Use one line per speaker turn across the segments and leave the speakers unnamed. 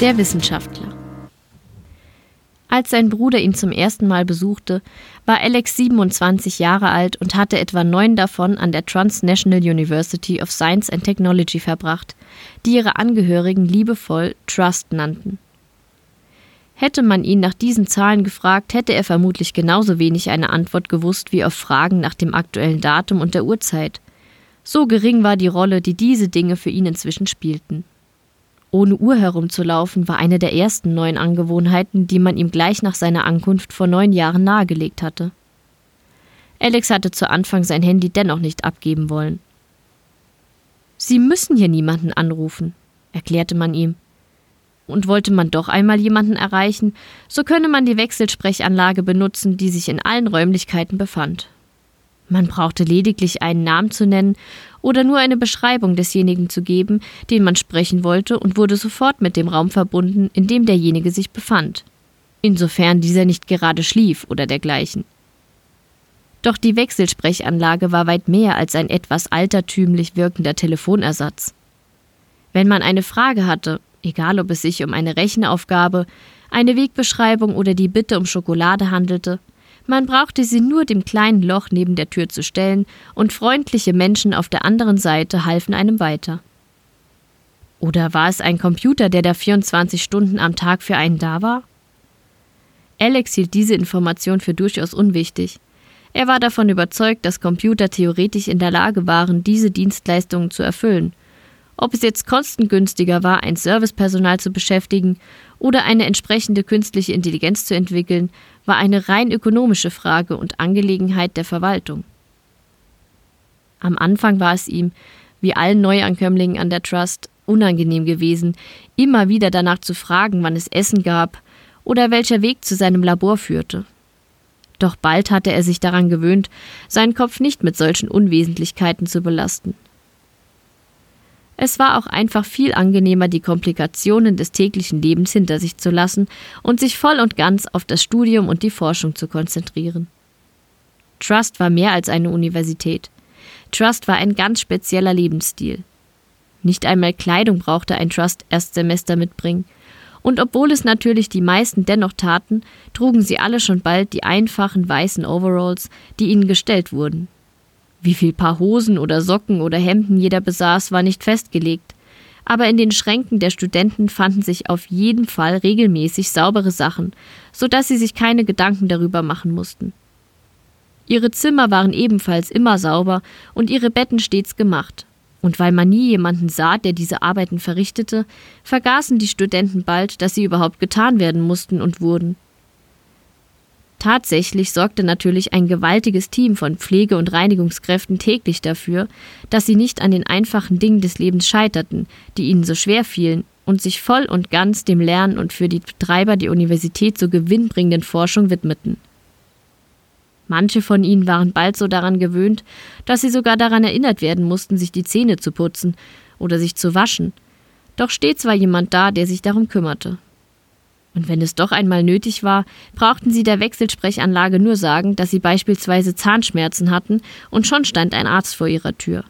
Der Wissenschaftler. Als sein Bruder ihn zum ersten Mal besuchte, war Alex 27 Jahre alt und hatte etwa neun davon an der Transnational University of Science and Technology verbracht, die ihre Angehörigen liebevoll Trust nannten. Hätte man ihn nach diesen Zahlen gefragt, hätte er vermutlich genauso wenig eine Antwort gewusst wie auf Fragen nach dem aktuellen Datum und der Uhrzeit. So gering war die Rolle, die diese Dinge für ihn inzwischen spielten. Ohne Uhr herumzulaufen war eine der ersten neuen Angewohnheiten, die man ihm gleich nach seiner Ankunft vor neun Jahren nahegelegt hatte. Alex hatte zu Anfang sein Handy dennoch nicht abgeben wollen. Sie müssen hier niemanden anrufen, erklärte man ihm und wollte man doch einmal jemanden erreichen, so könne man die Wechselsprechanlage benutzen, die sich in allen Räumlichkeiten befand. Man brauchte lediglich einen Namen zu nennen oder nur eine Beschreibung desjenigen zu geben, den man sprechen wollte, und wurde sofort mit dem Raum verbunden, in dem derjenige sich befand, insofern dieser nicht gerade schlief oder dergleichen. Doch die Wechselsprechanlage war weit mehr als ein etwas altertümlich wirkender Telefonersatz. Wenn man eine Frage hatte egal ob es sich um eine Rechenaufgabe, eine Wegbeschreibung oder die Bitte um Schokolade handelte, man brauchte sie nur dem kleinen Loch neben der Tür zu stellen, und freundliche Menschen auf der anderen Seite halfen einem weiter. Oder war es ein Computer, der da 24 Stunden am Tag für einen da war? Alex hielt diese Information für durchaus unwichtig. Er war davon überzeugt, dass Computer theoretisch in der Lage waren, diese Dienstleistungen zu erfüllen, ob es jetzt kostengünstiger war, ein Servicepersonal zu beschäftigen oder eine entsprechende künstliche Intelligenz zu entwickeln, war eine rein ökonomische Frage und Angelegenheit der Verwaltung. Am Anfang war es ihm, wie allen Neuankömmlingen an der Trust, unangenehm gewesen, immer wieder danach zu fragen, wann es Essen gab oder welcher Weg zu seinem Labor führte. Doch bald hatte er sich daran gewöhnt, seinen Kopf nicht mit solchen Unwesentlichkeiten zu belasten. Es war auch einfach viel angenehmer, die Komplikationen des täglichen Lebens hinter sich zu lassen und sich voll und ganz auf das Studium und die Forschung zu konzentrieren. Trust war mehr als eine Universität. Trust war ein ganz spezieller Lebensstil. Nicht einmal Kleidung brauchte ein Trust-Erstsemester mitbringen. Und obwohl es natürlich die meisten dennoch taten, trugen sie alle schon bald die einfachen weißen Overalls, die ihnen gestellt wurden. Wie viel Paar Hosen oder Socken oder Hemden jeder besaß, war nicht festgelegt. Aber in den Schränken der Studenten fanden sich auf jeden Fall regelmäßig saubere Sachen, so dass sie sich keine Gedanken darüber machen mussten. Ihre Zimmer waren ebenfalls immer sauber und ihre Betten stets gemacht. Und weil man nie jemanden sah, der diese Arbeiten verrichtete, vergaßen die Studenten bald, dass sie überhaupt getan werden mussten und wurden. Tatsächlich sorgte natürlich ein gewaltiges Team von Pflege- und Reinigungskräften täglich dafür, dass sie nicht an den einfachen Dingen des Lebens scheiterten, die ihnen so schwer fielen, und sich voll und ganz dem Lernen und für die Betreiber der Universität so gewinnbringenden Forschung widmeten. Manche von ihnen waren bald so daran gewöhnt, dass sie sogar daran erinnert werden mussten, sich die Zähne zu putzen oder sich zu waschen. Doch stets war jemand da, der sich darum kümmerte. Und wenn es doch einmal nötig war, brauchten sie der Wechselsprechanlage nur sagen, dass sie beispielsweise Zahnschmerzen hatten, und schon stand ein Arzt vor ihrer Tür.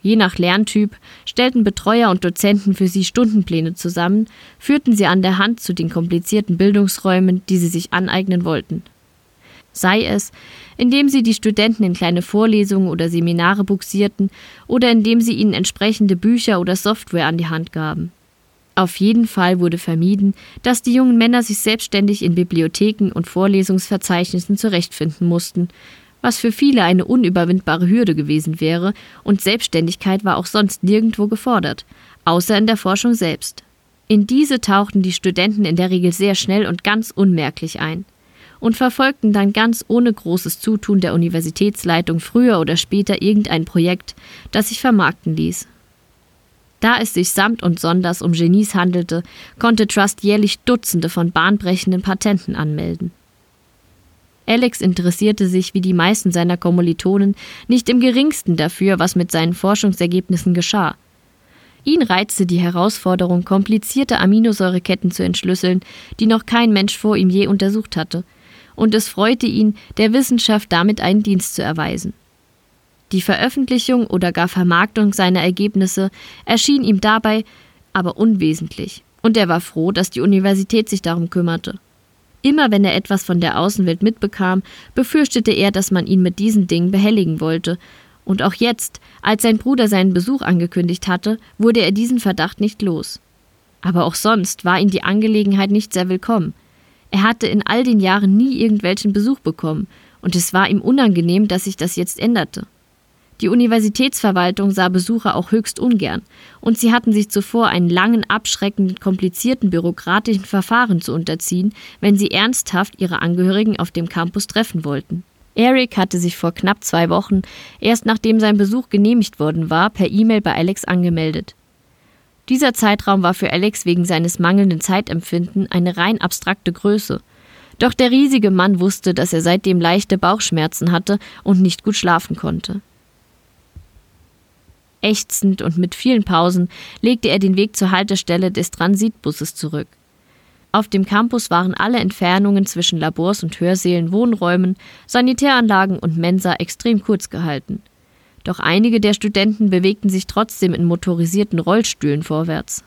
Je nach Lerntyp stellten Betreuer und Dozenten für sie Stundenpläne zusammen, führten sie an der Hand zu den komplizierten Bildungsräumen, die sie sich aneignen wollten. Sei es, indem sie die Studenten in kleine Vorlesungen oder Seminare buxierten oder indem sie ihnen entsprechende Bücher oder Software an die Hand gaben. Auf jeden Fall wurde vermieden, dass die jungen Männer sich selbstständig in Bibliotheken und Vorlesungsverzeichnissen zurechtfinden mussten, was für viele eine unüberwindbare Hürde gewesen wäre, und Selbstständigkeit war auch sonst nirgendwo gefordert, außer in der Forschung selbst. In diese tauchten die Studenten in der Regel sehr schnell und ganz unmerklich ein und verfolgten dann ganz ohne großes Zutun der Universitätsleitung früher oder später irgendein Projekt, das sich vermarkten ließ. Da es sich samt und sonders um Genies handelte, konnte Trust jährlich Dutzende von bahnbrechenden Patenten anmelden. Alex interessierte sich wie die meisten seiner Kommilitonen nicht im geringsten dafür, was mit seinen Forschungsergebnissen geschah. Ihn reizte die Herausforderung, komplizierte Aminosäureketten zu entschlüsseln, die noch kein Mensch vor ihm je untersucht hatte, und es freute ihn, der Wissenschaft damit einen Dienst zu erweisen. Die Veröffentlichung oder gar Vermarktung seiner Ergebnisse erschien ihm dabei aber unwesentlich, Und er war froh, dass die Universität sich darum kümmerte. Immer wenn er etwas von der Außenwelt mitbekam, befürchtete er, dass man ihn mit diesen Dingen behelligen wollte, und auch jetzt, als sein Bruder seinen Besuch angekündigt hatte, wurde er diesen Verdacht nicht los. Aber auch sonst war ihm die Angelegenheit nicht sehr willkommen. Er hatte in all den Jahren nie irgendwelchen Besuch bekommen, und es war ihm unangenehm, dass sich das jetzt änderte. Die Universitätsverwaltung sah Besucher auch höchst ungern, und sie hatten sich zuvor einen langen, abschreckenden, komplizierten bürokratischen Verfahren zu unterziehen, wenn sie ernsthaft ihre Angehörigen auf dem Campus treffen wollten. Eric hatte sich vor knapp zwei Wochen, erst nachdem sein Besuch genehmigt worden war, per E-Mail bei Alex angemeldet. Dieser Zeitraum war für Alex wegen seines mangelnden Zeitempfinden eine rein abstrakte Größe. Doch der riesige Mann wusste, dass er seitdem leichte Bauchschmerzen hatte und nicht gut schlafen konnte. Ächzend und mit vielen Pausen legte er den Weg zur Haltestelle des Transitbusses zurück. Auf dem Campus waren alle Entfernungen zwischen Labors und Hörsälen, Wohnräumen, Sanitäranlagen und Mensa extrem kurz gehalten. Doch einige der Studenten bewegten sich trotzdem in motorisierten Rollstühlen vorwärts.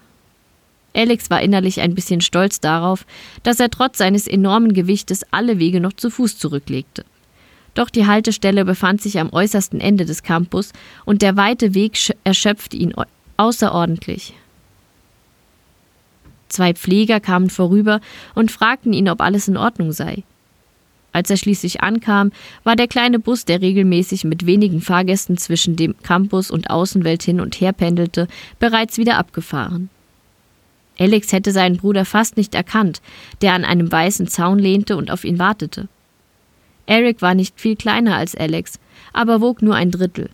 Alex war innerlich ein bisschen stolz darauf, dass er trotz seines enormen Gewichtes alle Wege noch zu Fuß zurücklegte. Doch die Haltestelle befand sich am äußersten Ende des Campus und der weite Weg erschöpfte ihn außerordentlich. Zwei Pfleger kamen vorüber und fragten ihn, ob alles in Ordnung sei. Als er schließlich ankam, war der kleine Bus, der regelmäßig mit wenigen Fahrgästen zwischen dem Campus und Außenwelt hin und her pendelte, bereits wieder abgefahren. Alex hätte seinen Bruder fast nicht erkannt, der an einem weißen Zaun lehnte und auf ihn wartete. Eric war nicht viel kleiner als Alex, aber wog nur ein Drittel.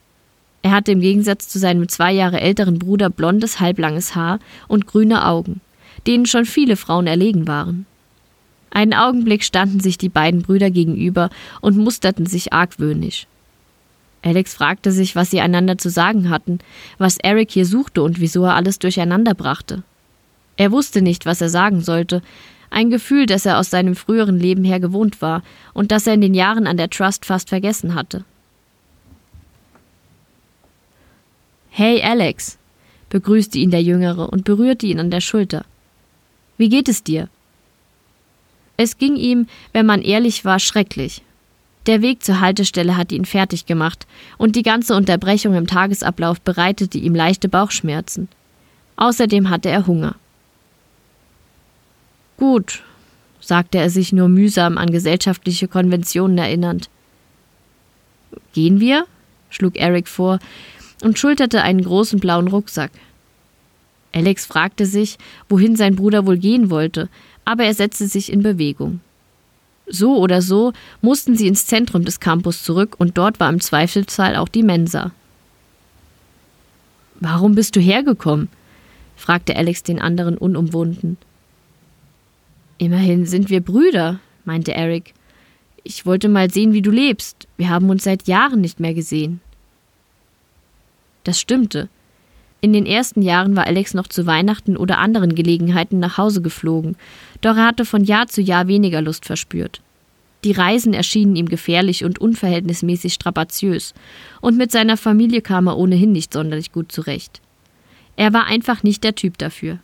Er hatte im Gegensatz zu seinem zwei Jahre älteren Bruder blondes, halblanges Haar und grüne Augen, denen schon viele Frauen erlegen waren. Einen Augenblick standen sich die beiden Brüder gegenüber und musterten sich argwöhnisch. Alex fragte sich, was sie einander zu sagen hatten, was Eric hier suchte und wieso er alles durcheinander brachte. Er wusste nicht, was er sagen sollte, ein Gefühl, das er aus seinem früheren Leben her gewohnt war und das er in den Jahren an der Trust fast vergessen hatte. Hey Alex, begrüßte ihn der Jüngere und berührte ihn an der Schulter. Wie geht es dir? Es ging ihm, wenn man ehrlich war, schrecklich. Der Weg zur Haltestelle hatte ihn fertig gemacht, und die ganze Unterbrechung im Tagesablauf bereitete ihm leichte Bauchschmerzen. Außerdem hatte er Hunger. Gut, sagte er sich nur mühsam an gesellschaftliche Konventionen erinnernd. Gehen wir? schlug Eric vor und schulterte einen großen blauen Rucksack. Alex fragte sich, wohin sein Bruder wohl gehen wollte, aber er setzte sich in Bewegung. So oder so mussten sie ins Zentrum des Campus zurück und dort war im Zweifelsfall auch die Mensa. Warum bist du hergekommen? fragte Alex den anderen unumwunden. Immerhin sind wir Brüder, meinte Eric. Ich wollte mal sehen, wie du lebst. Wir haben uns seit Jahren nicht mehr gesehen. Das stimmte. In den ersten Jahren war Alex noch zu Weihnachten oder anderen Gelegenheiten nach Hause geflogen, doch er hatte von Jahr zu Jahr weniger Lust verspürt. Die Reisen erschienen ihm gefährlich und unverhältnismäßig strapaziös, und mit seiner Familie kam er ohnehin nicht sonderlich gut zurecht. Er war einfach nicht der Typ dafür.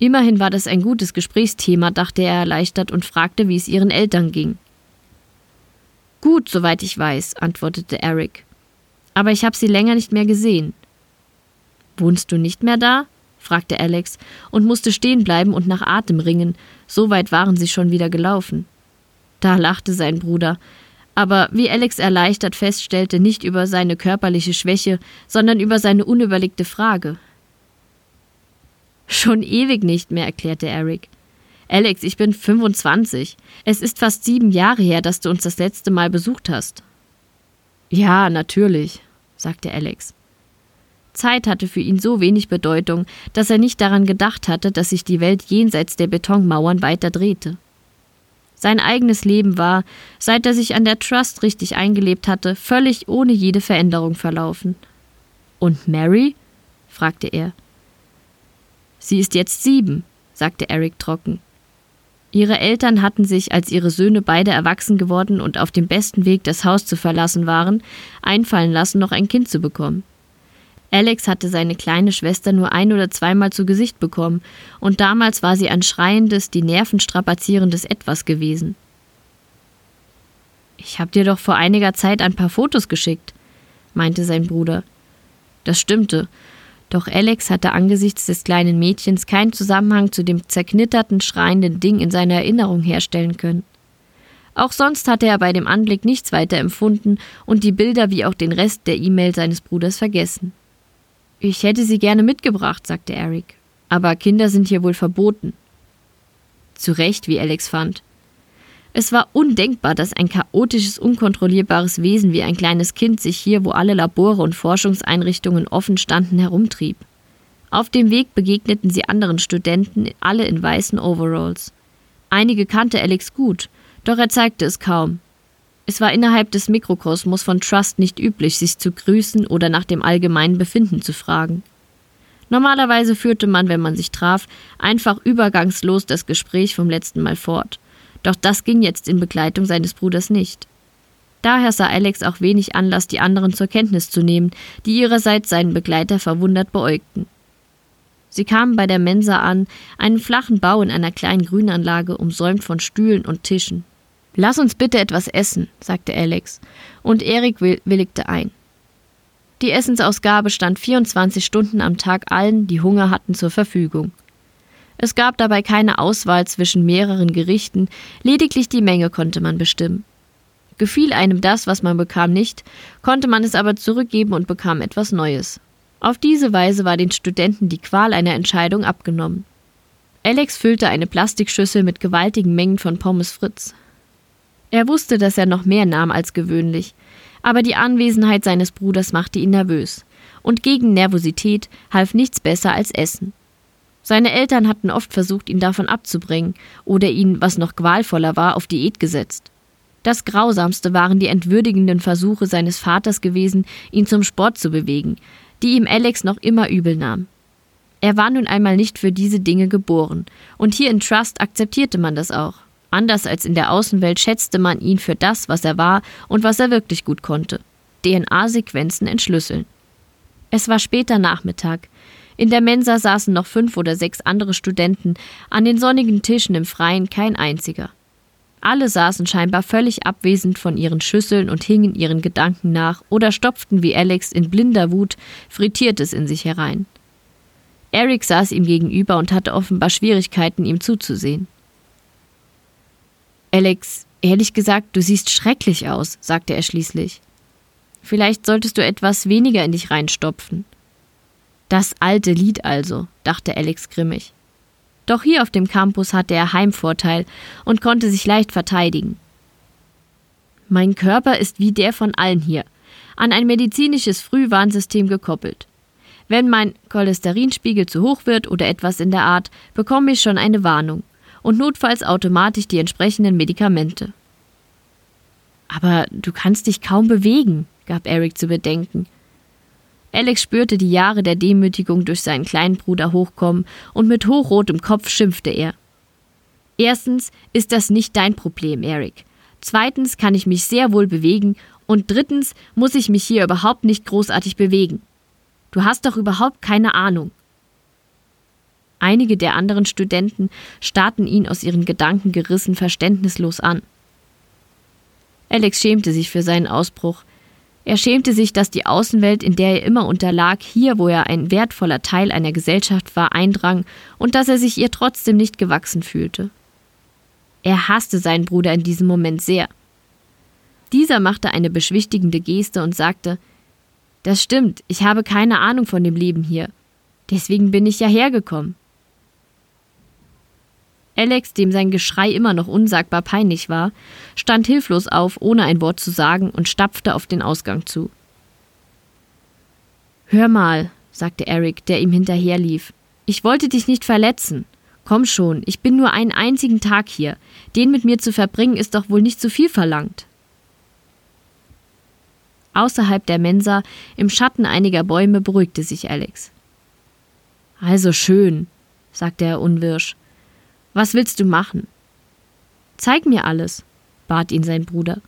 Immerhin war das ein gutes Gesprächsthema, dachte er erleichtert und fragte, wie es ihren Eltern ging. Gut, soweit ich weiß, antwortete Eric. Aber ich habe sie länger nicht mehr gesehen. Wohnst du nicht mehr da? fragte Alex und musste stehen bleiben und nach Atem ringen, so weit waren sie schon wieder gelaufen. Da lachte sein Bruder, aber wie Alex erleichtert feststellte, nicht über seine körperliche Schwäche, sondern über seine unüberlegte Frage. Schon ewig nicht mehr, erklärte Eric. Alex, ich bin 25. Es ist fast sieben Jahre her, dass du uns das letzte Mal besucht hast. Ja, natürlich, sagte Alex. Zeit hatte für ihn so wenig Bedeutung, dass er nicht daran gedacht hatte, dass sich die Welt jenseits der Betonmauern weiter drehte. Sein eigenes Leben war, seit er sich an der Trust richtig eingelebt hatte, völlig ohne jede Veränderung verlaufen. Und Mary? fragte er. Sie ist jetzt sieben, sagte Eric trocken. Ihre Eltern hatten sich, als ihre Söhne beide erwachsen geworden und auf dem besten Weg, das Haus zu verlassen waren, einfallen lassen, noch ein Kind zu bekommen. Alex hatte seine kleine Schwester nur ein oder zweimal zu Gesicht bekommen, und damals war sie ein schreiendes, die Nerven strapazierendes Etwas gewesen. Ich hab dir doch vor einiger Zeit ein paar Fotos geschickt, meinte sein Bruder. Das stimmte, doch Alex hatte angesichts des kleinen Mädchens keinen Zusammenhang zu dem zerknitterten, schreienden Ding in seiner Erinnerung herstellen können. Auch sonst hatte er bei dem Anblick nichts weiter empfunden und die Bilder wie auch den Rest der E-Mail seines Bruders vergessen. Ich hätte sie gerne mitgebracht, sagte Eric. Aber Kinder sind hier wohl verboten. Zu Recht, wie Alex fand. Es war undenkbar, dass ein chaotisches, unkontrollierbares Wesen wie ein kleines Kind sich hier, wo alle Labore und Forschungseinrichtungen offen standen, herumtrieb. Auf dem Weg begegneten sie anderen Studenten, alle in weißen Overalls. Einige kannte Alex gut, doch er zeigte es kaum. Es war innerhalb des Mikrokosmos von Trust nicht üblich, sich zu grüßen oder nach dem allgemeinen Befinden zu fragen. Normalerweise führte man, wenn man sich traf, einfach übergangslos das Gespräch vom letzten Mal fort. Doch das ging jetzt in Begleitung seines Bruders nicht. Daher sah Alex auch wenig Anlass, die anderen zur Kenntnis zu nehmen, die ihrerseits seinen Begleiter verwundert beäugten. Sie kamen bei der Mensa an, einen flachen Bau in einer kleinen Grünanlage, umsäumt von Stühlen und Tischen. Lass uns bitte etwas essen, sagte Alex, und Erik willigte ein. Die Essensausgabe stand 24 Stunden am Tag allen, die Hunger hatten, zur Verfügung. Es gab dabei keine Auswahl zwischen mehreren Gerichten, lediglich die Menge konnte man bestimmen. Gefiel einem das, was man bekam, nicht, konnte man es aber zurückgeben und bekam etwas Neues. Auf diese Weise war den Studenten die Qual einer Entscheidung abgenommen. Alex füllte eine Plastikschüssel mit gewaltigen Mengen von Pommes Fritz. Er wusste, dass er noch mehr nahm als gewöhnlich, aber die Anwesenheit seines Bruders machte ihn nervös, und gegen Nervosität half nichts besser als Essen. Seine Eltern hatten oft versucht, ihn davon abzubringen oder ihn, was noch qualvoller war, auf Diät gesetzt. Das Grausamste waren die entwürdigenden Versuche seines Vaters gewesen, ihn zum Sport zu bewegen, die ihm Alex noch immer übel nahm. Er war nun einmal nicht für diese Dinge geboren, und hier in Trust akzeptierte man das auch. Anders als in der Außenwelt schätzte man ihn für das, was er war und was er wirklich gut konnte. DNA-Sequenzen entschlüsseln. Es war später Nachmittag. In der Mensa saßen noch fünf oder sechs andere Studenten, an den sonnigen Tischen im Freien kein einziger. Alle saßen scheinbar völlig abwesend von ihren Schüsseln und hingen ihren Gedanken nach oder stopften wie Alex in blinder Wut Frittiertes in sich herein. Eric saß ihm gegenüber und hatte offenbar Schwierigkeiten, ihm zuzusehen. Alex, ehrlich gesagt, du siehst schrecklich aus, sagte er schließlich. Vielleicht solltest du etwas weniger in dich reinstopfen. Das alte Lied also, dachte Alex grimmig. Doch hier auf dem Campus hatte er Heimvorteil und konnte sich leicht verteidigen. Mein Körper ist wie der von allen hier, an ein medizinisches Frühwarnsystem gekoppelt. Wenn mein Cholesterinspiegel zu hoch wird oder etwas in der Art, bekomme ich schon eine Warnung und notfalls automatisch die entsprechenden Medikamente. Aber du kannst dich kaum bewegen, gab Eric zu bedenken. Alex spürte die Jahre der Demütigung durch seinen kleinen Bruder hochkommen und mit hochrotem Kopf schimpfte er. Erstens ist das nicht dein Problem, Eric. Zweitens kann ich mich sehr wohl bewegen und drittens muss ich mich hier überhaupt nicht großartig bewegen. Du hast doch überhaupt keine Ahnung. Einige der anderen Studenten starrten ihn aus ihren Gedanken gerissen verständnislos an. Alex schämte sich für seinen Ausbruch. Er schämte sich, dass die Außenwelt, in der er immer unterlag, hier, wo er ein wertvoller Teil einer Gesellschaft war, eindrang und dass er sich ihr trotzdem nicht gewachsen fühlte. Er hasste seinen Bruder in diesem Moment sehr. Dieser machte eine beschwichtigende Geste und sagte Das stimmt, ich habe keine Ahnung von dem Leben hier. Deswegen bin ich ja hergekommen. Alex, dem sein Geschrei immer noch unsagbar peinlich war, stand hilflos auf, ohne ein Wort zu sagen, und stapfte auf den Ausgang zu. Hör mal, sagte Eric, der ihm hinterherlief. Ich wollte dich nicht verletzen. Komm schon, ich bin nur einen einzigen Tag hier. Den mit mir zu verbringen, ist doch wohl nicht zu viel verlangt. Außerhalb der Mensa, im Schatten einiger Bäume, beruhigte sich Alex. Also schön, sagte er unwirsch. Was willst du machen? Zeig mir alles, bat ihn sein Bruder.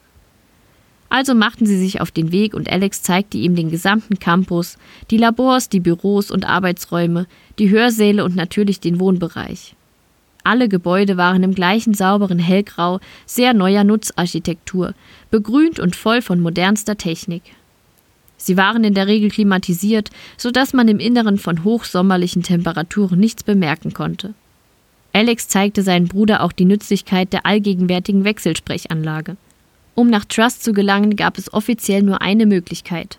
Also machten sie sich auf den Weg und Alex zeigte ihm den gesamten Campus, die Labors, die Büros und Arbeitsräume, die Hörsäle und natürlich den Wohnbereich. Alle Gebäude waren im gleichen sauberen Hellgrau, sehr neuer Nutzarchitektur, begrünt und voll von modernster Technik. Sie waren in der Regel klimatisiert, so dass man im Inneren von hochsommerlichen Temperaturen nichts bemerken konnte. Alex zeigte seinem Bruder auch die Nützlichkeit der allgegenwärtigen Wechselsprechanlage. Um nach Trust zu gelangen, gab es offiziell nur eine Möglichkeit.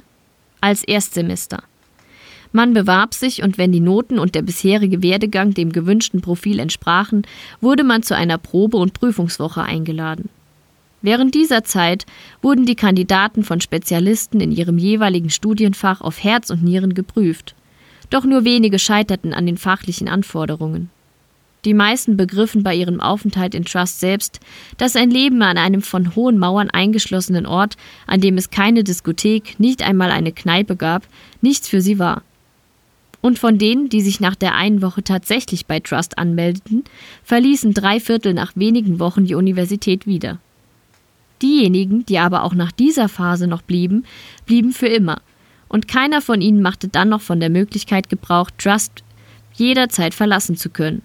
Als Erstsemester. Man bewarb sich und wenn die Noten und der bisherige Werdegang dem gewünschten Profil entsprachen, wurde man zu einer Probe- und Prüfungswoche eingeladen. Während dieser Zeit wurden die Kandidaten von Spezialisten in ihrem jeweiligen Studienfach auf Herz und Nieren geprüft. Doch nur wenige scheiterten an den fachlichen Anforderungen. Die meisten begriffen bei ihrem Aufenthalt in Trust selbst, dass ein Leben an einem von hohen Mauern eingeschlossenen Ort, an dem es keine Diskothek, nicht einmal eine Kneipe gab, nichts für sie war. Und von denen, die sich nach der einen Woche tatsächlich bei Trust anmeldeten, verließen drei Viertel nach wenigen Wochen die Universität wieder. Diejenigen, die aber auch nach dieser Phase noch blieben, blieben für immer. Und keiner von ihnen machte dann noch von der Möglichkeit Gebrauch, Trust jederzeit verlassen zu können.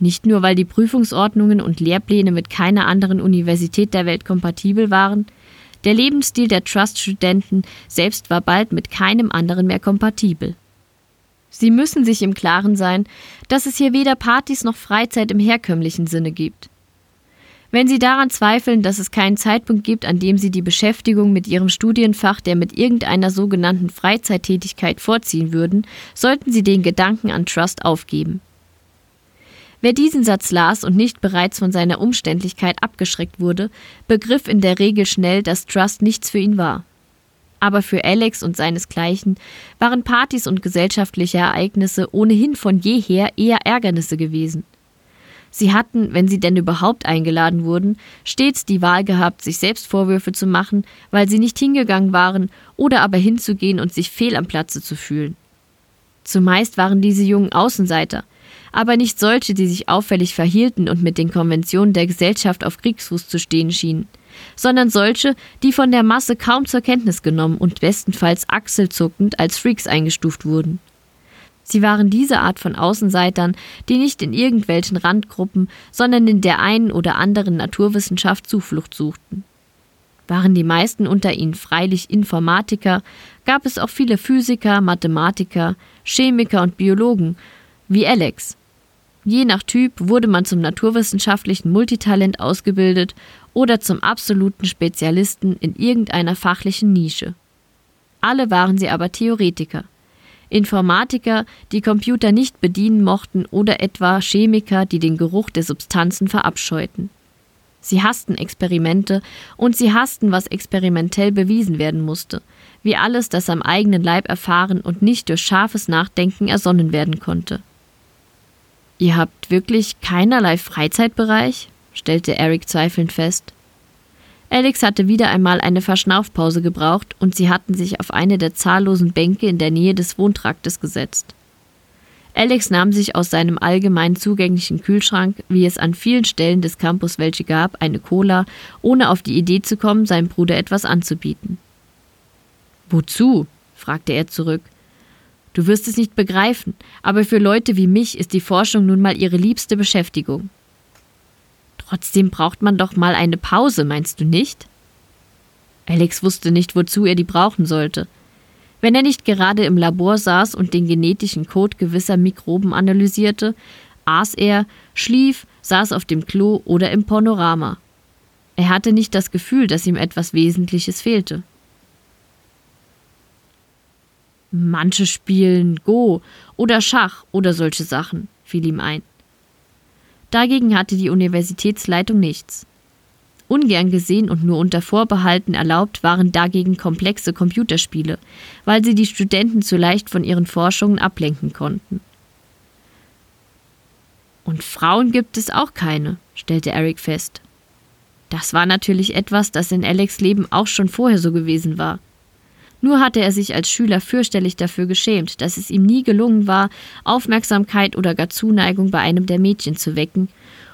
Nicht nur, weil die Prüfungsordnungen und Lehrpläne mit keiner anderen Universität der Welt kompatibel waren, der Lebensstil der Trust-Studenten selbst war bald mit keinem anderen mehr kompatibel. Sie müssen sich im Klaren sein, dass es hier weder Partys noch Freizeit im herkömmlichen Sinne gibt. Wenn Sie daran zweifeln, dass es keinen Zeitpunkt gibt, an dem Sie die Beschäftigung mit Ihrem Studienfach der mit irgendeiner sogenannten Freizeittätigkeit vorziehen würden, sollten Sie den Gedanken an Trust aufgeben. Wer diesen Satz las und nicht bereits von seiner Umständlichkeit abgeschreckt wurde, begriff in der Regel schnell, dass Trust nichts für ihn war. Aber für Alex und seinesgleichen waren Partys und gesellschaftliche Ereignisse ohnehin von jeher eher Ärgernisse gewesen. Sie hatten, wenn sie denn überhaupt eingeladen wurden, stets die Wahl gehabt, sich selbst Vorwürfe zu machen, weil sie nicht hingegangen waren, oder aber hinzugehen und sich fehl am Platze zu fühlen. Zumeist waren diese jungen Außenseiter, aber nicht solche, die sich auffällig verhielten und mit den Konventionen der Gesellschaft auf Kriegsfuß zu stehen schienen, sondern solche, die von der Masse kaum zur Kenntnis genommen und bestenfalls achselzuckend als Freaks eingestuft wurden. Sie waren diese Art von Außenseitern, die nicht in irgendwelchen Randgruppen, sondern in der einen oder anderen Naturwissenschaft Zuflucht suchten. Waren die meisten unter ihnen freilich Informatiker, gab es auch viele Physiker, Mathematiker, Chemiker und Biologen, wie Alex. Je nach Typ wurde man zum naturwissenschaftlichen Multitalent ausgebildet oder zum absoluten Spezialisten in irgendeiner fachlichen Nische. Alle waren sie aber Theoretiker. Informatiker, die Computer nicht bedienen mochten oder etwa Chemiker, die den Geruch der Substanzen verabscheuten. Sie hassten Experimente und sie hassten, was experimentell bewiesen werden musste, wie alles, das am eigenen Leib erfahren und nicht durch scharfes Nachdenken ersonnen werden konnte. Ihr habt wirklich keinerlei Freizeitbereich? stellte Eric zweifelnd fest. Alex hatte wieder einmal eine Verschnaufpause gebraucht und sie hatten sich auf eine der zahllosen Bänke in der Nähe des Wohntraktes gesetzt. Alex nahm sich aus seinem allgemein zugänglichen Kühlschrank, wie es an vielen Stellen des Campus welche gab, eine Cola, ohne auf die Idee zu kommen, seinem Bruder etwas anzubieten. Wozu? fragte er zurück. Du wirst es nicht begreifen, aber für Leute wie mich ist die Forschung nun mal ihre liebste Beschäftigung. Trotzdem braucht man doch mal eine Pause, meinst du nicht? Alex wusste nicht, wozu er die brauchen sollte. Wenn er nicht gerade im Labor saß und den genetischen Code gewisser Mikroben analysierte, aß er, schlief, saß auf dem Klo oder im Panorama. Er hatte nicht das Gefühl, dass ihm etwas Wesentliches fehlte. Manche spielen Go oder Schach oder solche Sachen, fiel ihm ein. Dagegen hatte die Universitätsleitung nichts. Ungern gesehen und nur unter Vorbehalten erlaubt waren dagegen komplexe Computerspiele, weil sie die Studenten zu leicht von ihren Forschungen ablenken konnten. Und Frauen gibt es auch keine, stellte Eric fest. Das war natürlich etwas, das in Alex Leben auch schon vorher so gewesen war. Nur hatte er sich als Schüler fürchterlich dafür geschämt, dass es ihm nie gelungen war, Aufmerksamkeit oder gar Zuneigung bei einem der Mädchen zu wecken,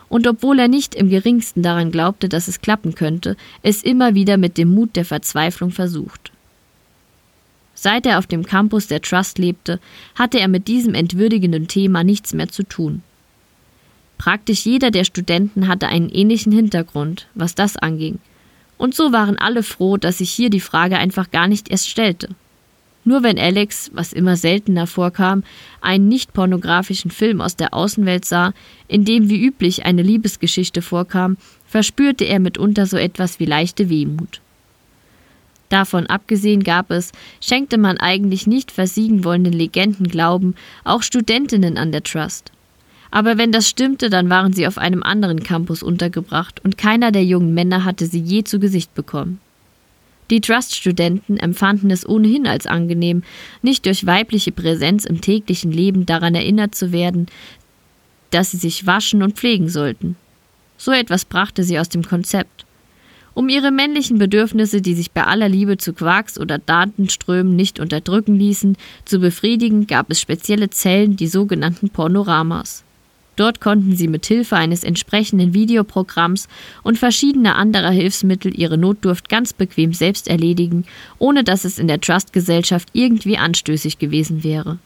und obwohl er nicht im geringsten daran glaubte, dass es klappen könnte, es immer wieder mit dem Mut der Verzweiflung versucht. Seit er auf dem Campus der Trust lebte, hatte er mit diesem entwürdigenden Thema nichts mehr zu tun. Praktisch jeder der Studenten hatte einen ähnlichen Hintergrund, was das anging, und so waren alle froh, dass sich hier die Frage einfach gar nicht erst stellte. Nur wenn Alex, was immer seltener vorkam, einen nicht pornografischen Film aus der Außenwelt sah, in dem wie üblich eine Liebesgeschichte vorkam, verspürte er mitunter so etwas wie leichte Wehmut. Davon abgesehen gab es, schenkte man eigentlich nicht versiegen wollenden Legenden Glauben, auch Studentinnen an der Trust. Aber wenn das stimmte, dann waren sie auf einem anderen Campus untergebracht und keiner der jungen Männer hatte sie je zu Gesicht bekommen. Die Trust-Studenten empfanden es ohnehin als angenehm, nicht durch weibliche Präsenz im täglichen Leben daran erinnert zu werden, dass sie sich waschen und pflegen sollten. So etwas brachte sie aus dem Konzept. Um ihre männlichen Bedürfnisse, die sich bei aller Liebe zu Quarks oder Datenströmen nicht unterdrücken ließen, zu befriedigen, gab es spezielle Zellen, die sogenannten Pornoramas. Dort konnten sie mit Hilfe eines entsprechenden Videoprogramms und verschiedener anderer Hilfsmittel ihre Notdurft ganz bequem selbst erledigen, ohne dass es in der Trust-Gesellschaft irgendwie anstößig gewesen wäre.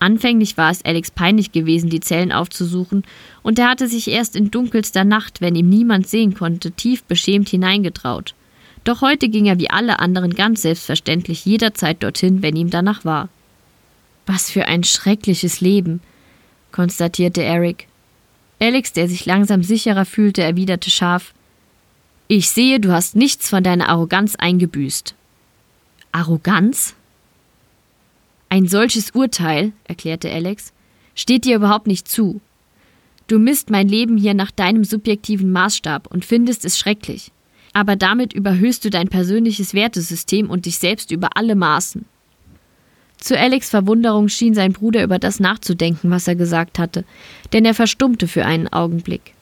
Anfänglich war es Alex peinlich gewesen, die Zellen aufzusuchen, und er hatte sich erst in dunkelster Nacht, wenn ihm niemand sehen konnte, tief beschämt hineingetraut. Doch heute ging er wie alle anderen ganz selbstverständlich jederzeit dorthin, wenn ihm danach war. Was für ein schreckliches Leben, konstatierte Eric. Alex, der sich langsam sicherer fühlte, erwiderte scharf Ich sehe, du hast nichts von deiner Arroganz eingebüßt. Arroganz? Ein solches Urteil, erklärte Alex, steht dir überhaupt nicht zu. Du misst mein Leben hier nach deinem subjektiven Maßstab und findest es schrecklich. Aber damit überhöhst du dein persönliches Wertesystem und dich selbst über alle Maßen. Zu Alex Verwunderung schien sein Bruder über das nachzudenken, was er gesagt hatte, denn er verstummte für einen Augenblick.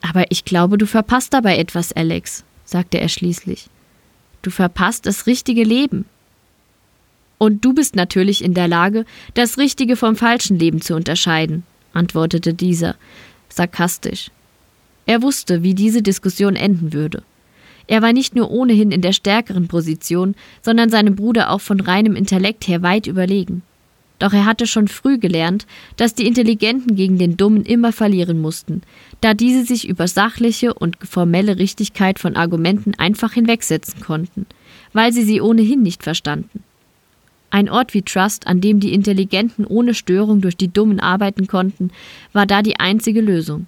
Aber ich glaube, du verpasst dabei etwas, Alex, sagte er schließlich. Du verpasst das richtige Leben. Und du bist natürlich in der Lage, das richtige vom falschen Leben zu unterscheiden, antwortete dieser, sarkastisch. Er wusste, wie diese Diskussion enden würde. Er war nicht nur ohnehin in der stärkeren Position, sondern seinem Bruder auch von reinem Intellekt her weit überlegen. Doch er hatte schon früh gelernt, dass die Intelligenten gegen den Dummen immer verlieren mussten, da diese sich über sachliche und formelle Richtigkeit von Argumenten einfach hinwegsetzen konnten, weil sie sie ohnehin nicht verstanden. Ein Ort wie Trust, an dem die Intelligenten ohne Störung durch die Dummen arbeiten konnten, war da die einzige Lösung.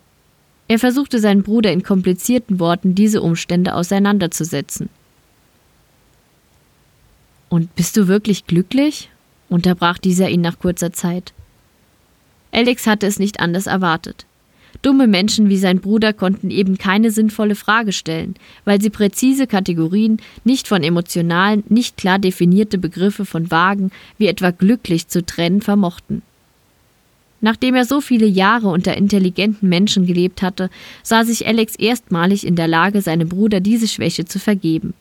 Er versuchte seinen Bruder in komplizierten Worten diese Umstände auseinanderzusetzen. Und bist du wirklich glücklich? unterbrach dieser ihn nach kurzer Zeit. Alex hatte es nicht anders erwartet. Dumme Menschen wie sein Bruder konnten eben keine sinnvolle Frage stellen, weil sie präzise Kategorien nicht von emotionalen, nicht klar definierte Begriffe von vagen, wie etwa glücklich zu trennen vermochten. Nachdem er so viele Jahre unter intelligenten Menschen gelebt hatte, sah sich Alex erstmalig in der Lage, seinem Bruder diese Schwäche zu vergeben.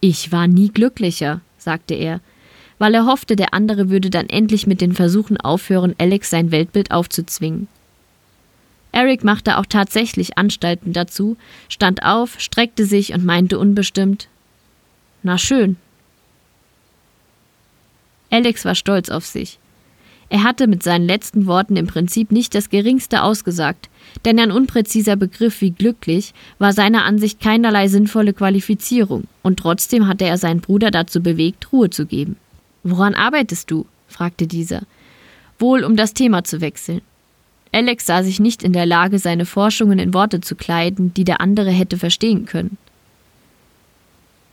Ich war nie glücklicher, sagte er, weil er hoffte, der andere würde dann endlich mit den Versuchen aufhören, Alex sein Weltbild aufzuzwingen. Eric machte auch tatsächlich Anstalten dazu, stand auf, streckte sich und meinte unbestimmt Na schön. Alex war stolz auf sich. Er hatte mit seinen letzten Worten im Prinzip nicht das geringste ausgesagt, denn ein unpräziser Begriff wie glücklich war seiner Ansicht keinerlei sinnvolle Qualifizierung, und trotzdem hatte er seinen Bruder dazu bewegt, Ruhe zu geben. Woran arbeitest du? fragte dieser, wohl um das Thema zu wechseln. Alex sah sich nicht in der Lage, seine Forschungen in Worte zu kleiden, die der andere hätte verstehen können.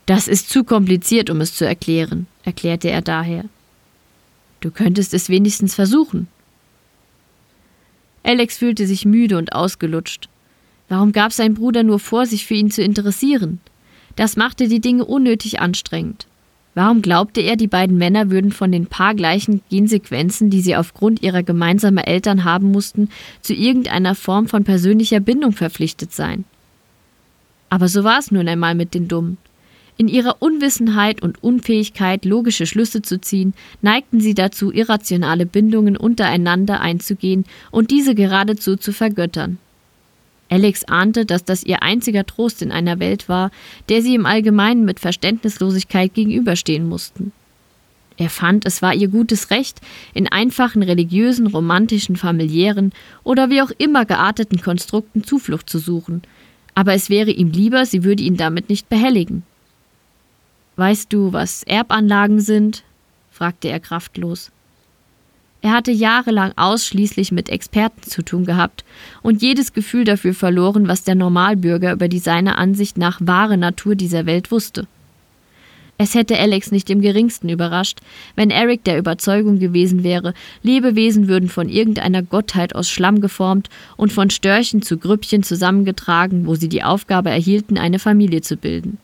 Das ist zu kompliziert, um es zu erklären, erklärte er daher. Du könntest es wenigstens versuchen. Alex fühlte sich müde und ausgelutscht. Warum gab sein Bruder nur vor, sich für ihn zu interessieren? Das machte die Dinge unnötig anstrengend. Warum glaubte er, die beiden Männer würden von den paar gleichen Gensequenzen, die sie aufgrund ihrer gemeinsamen Eltern haben mussten, zu irgendeiner Form von persönlicher Bindung verpflichtet sein? Aber so war es nun einmal mit den Dummen. In ihrer Unwissenheit und Unfähigkeit, logische Schlüsse zu ziehen, neigten sie dazu, irrationale Bindungen untereinander einzugehen und diese geradezu zu vergöttern. Alex ahnte, dass das ihr einziger Trost in einer Welt war, der sie im Allgemeinen mit Verständnislosigkeit gegenüberstehen mussten. Er fand, es war ihr gutes Recht, in einfachen religiösen, romantischen, familiären oder wie auch immer gearteten Konstrukten Zuflucht zu suchen, aber es wäre ihm lieber, sie würde ihn damit nicht behelligen. Weißt du, was Erbanlagen sind? fragte er kraftlos. Er hatte jahrelang ausschließlich mit Experten zu tun gehabt und jedes Gefühl dafür verloren, was der Normalbürger über die seiner Ansicht nach wahre Natur dieser Welt wusste. Es hätte Alex nicht im geringsten überrascht, wenn Eric der Überzeugung gewesen wäre, Lebewesen würden von irgendeiner Gottheit aus Schlamm geformt und von Störchen zu Grüppchen zusammengetragen, wo sie die Aufgabe erhielten, eine Familie zu bilden.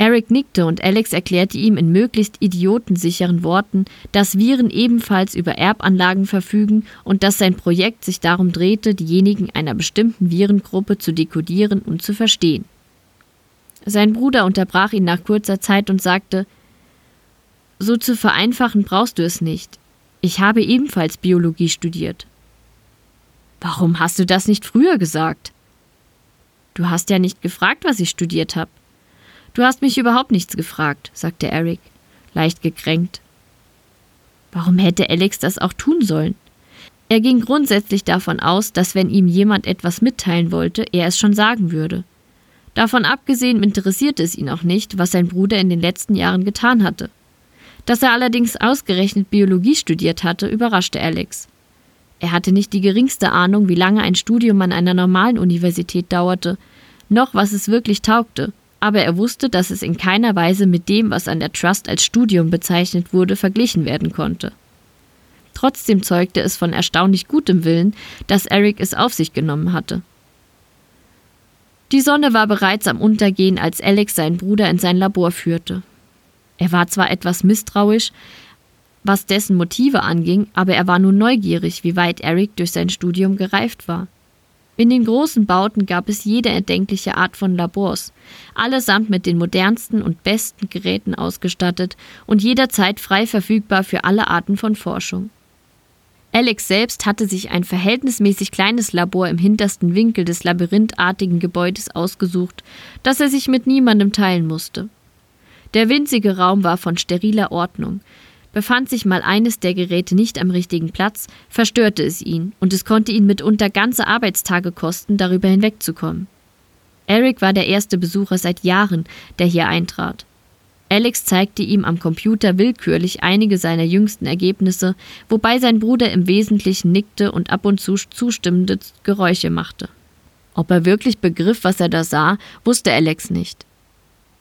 Eric nickte und Alex erklärte ihm in möglichst idiotensicheren Worten, dass Viren ebenfalls über Erbanlagen verfügen und dass sein Projekt sich darum drehte, diejenigen einer bestimmten Virengruppe zu dekodieren und zu verstehen. Sein Bruder unterbrach ihn nach kurzer Zeit und sagte So zu vereinfachen brauchst du es nicht. Ich habe ebenfalls Biologie studiert. Warum hast du das nicht früher gesagt? Du hast ja nicht gefragt, was ich studiert habe. Du hast mich überhaupt nichts gefragt, sagte Eric, leicht gekränkt. Warum hätte Alex das auch tun sollen? Er ging grundsätzlich davon aus, dass wenn ihm jemand etwas mitteilen wollte, er es schon sagen würde. Davon abgesehen interessierte es ihn auch nicht, was sein Bruder in den letzten Jahren getan hatte. Dass er allerdings ausgerechnet Biologie studiert hatte, überraschte Alex. Er hatte nicht die geringste Ahnung, wie lange ein Studium an einer normalen Universität dauerte, noch was es wirklich taugte, aber er wusste, dass es in keiner Weise mit dem, was an der Trust als Studium bezeichnet wurde, verglichen werden konnte. Trotzdem zeugte es von erstaunlich gutem Willen, dass Eric es auf sich genommen hatte. Die Sonne war bereits am Untergehen, als Alex seinen Bruder in sein Labor führte. Er war zwar etwas misstrauisch, was dessen Motive anging, aber er war nun neugierig, wie weit Eric durch sein Studium gereift war. In den großen Bauten gab es jede erdenkliche Art von Labors, allesamt mit den modernsten und besten Geräten ausgestattet und jederzeit frei verfügbar für alle Arten von Forschung. Alex selbst hatte sich ein verhältnismäßig kleines Labor im hintersten Winkel des labyrinthartigen Gebäudes ausgesucht, das er sich mit niemandem teilen musste. Der winzige Raum war von steriler Ordnung, Befand sich mal eines der Geräte nicht am richtigen Platz, verstörte es ihn, und es konnte ihn mitunter ganze Arbeitstage kosten, darüber hinwegzukommen. Eric war der erste Besucher seit Jahren, der hier eintrat. Alex zeigte ihm am Computer willkürlich einige seiner jüngsten Ergebnisse, wobei sein Bruder im Wesentlichen nickte und ab und zu zustimmende Geräusche machte. Ob er wirklich begriff, was er da sah, wusste Alex nicht.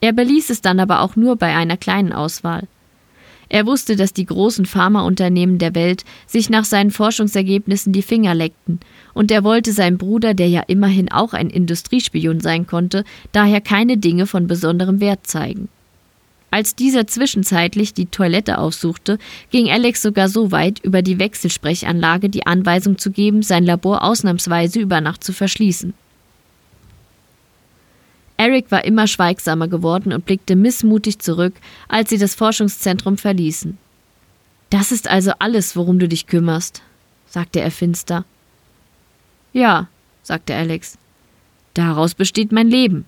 Er beließ es dann aber auch nur bei einer kleinen Auswahl. Er wusste, dass die großen Pharmaunternehmen der Welt sich nach seinen Forschungsergebnissen die Finger leckten, und er wollte seinem Bruder, der ja immerhin auch ein Industriespion sein konnte, daher keine Dinge von besonderem Wert zeigen. Als dieser zwischenzeitlich die Toilette aufsuchte, ging Alex sogar so weit, über die Wechselsprechanlage die Anweisung zu geben, sein Labor ausnahmsweise über Nacht zu verschließen. Eric war immer schweigsamer geworden und blickte missmutig zurück, als sie das Forschungszentrum verließen. Das ist also alles, worum du dich kümmerst, sagte er finster. Ja, sagte Alex. Daraus besteht mein Leben.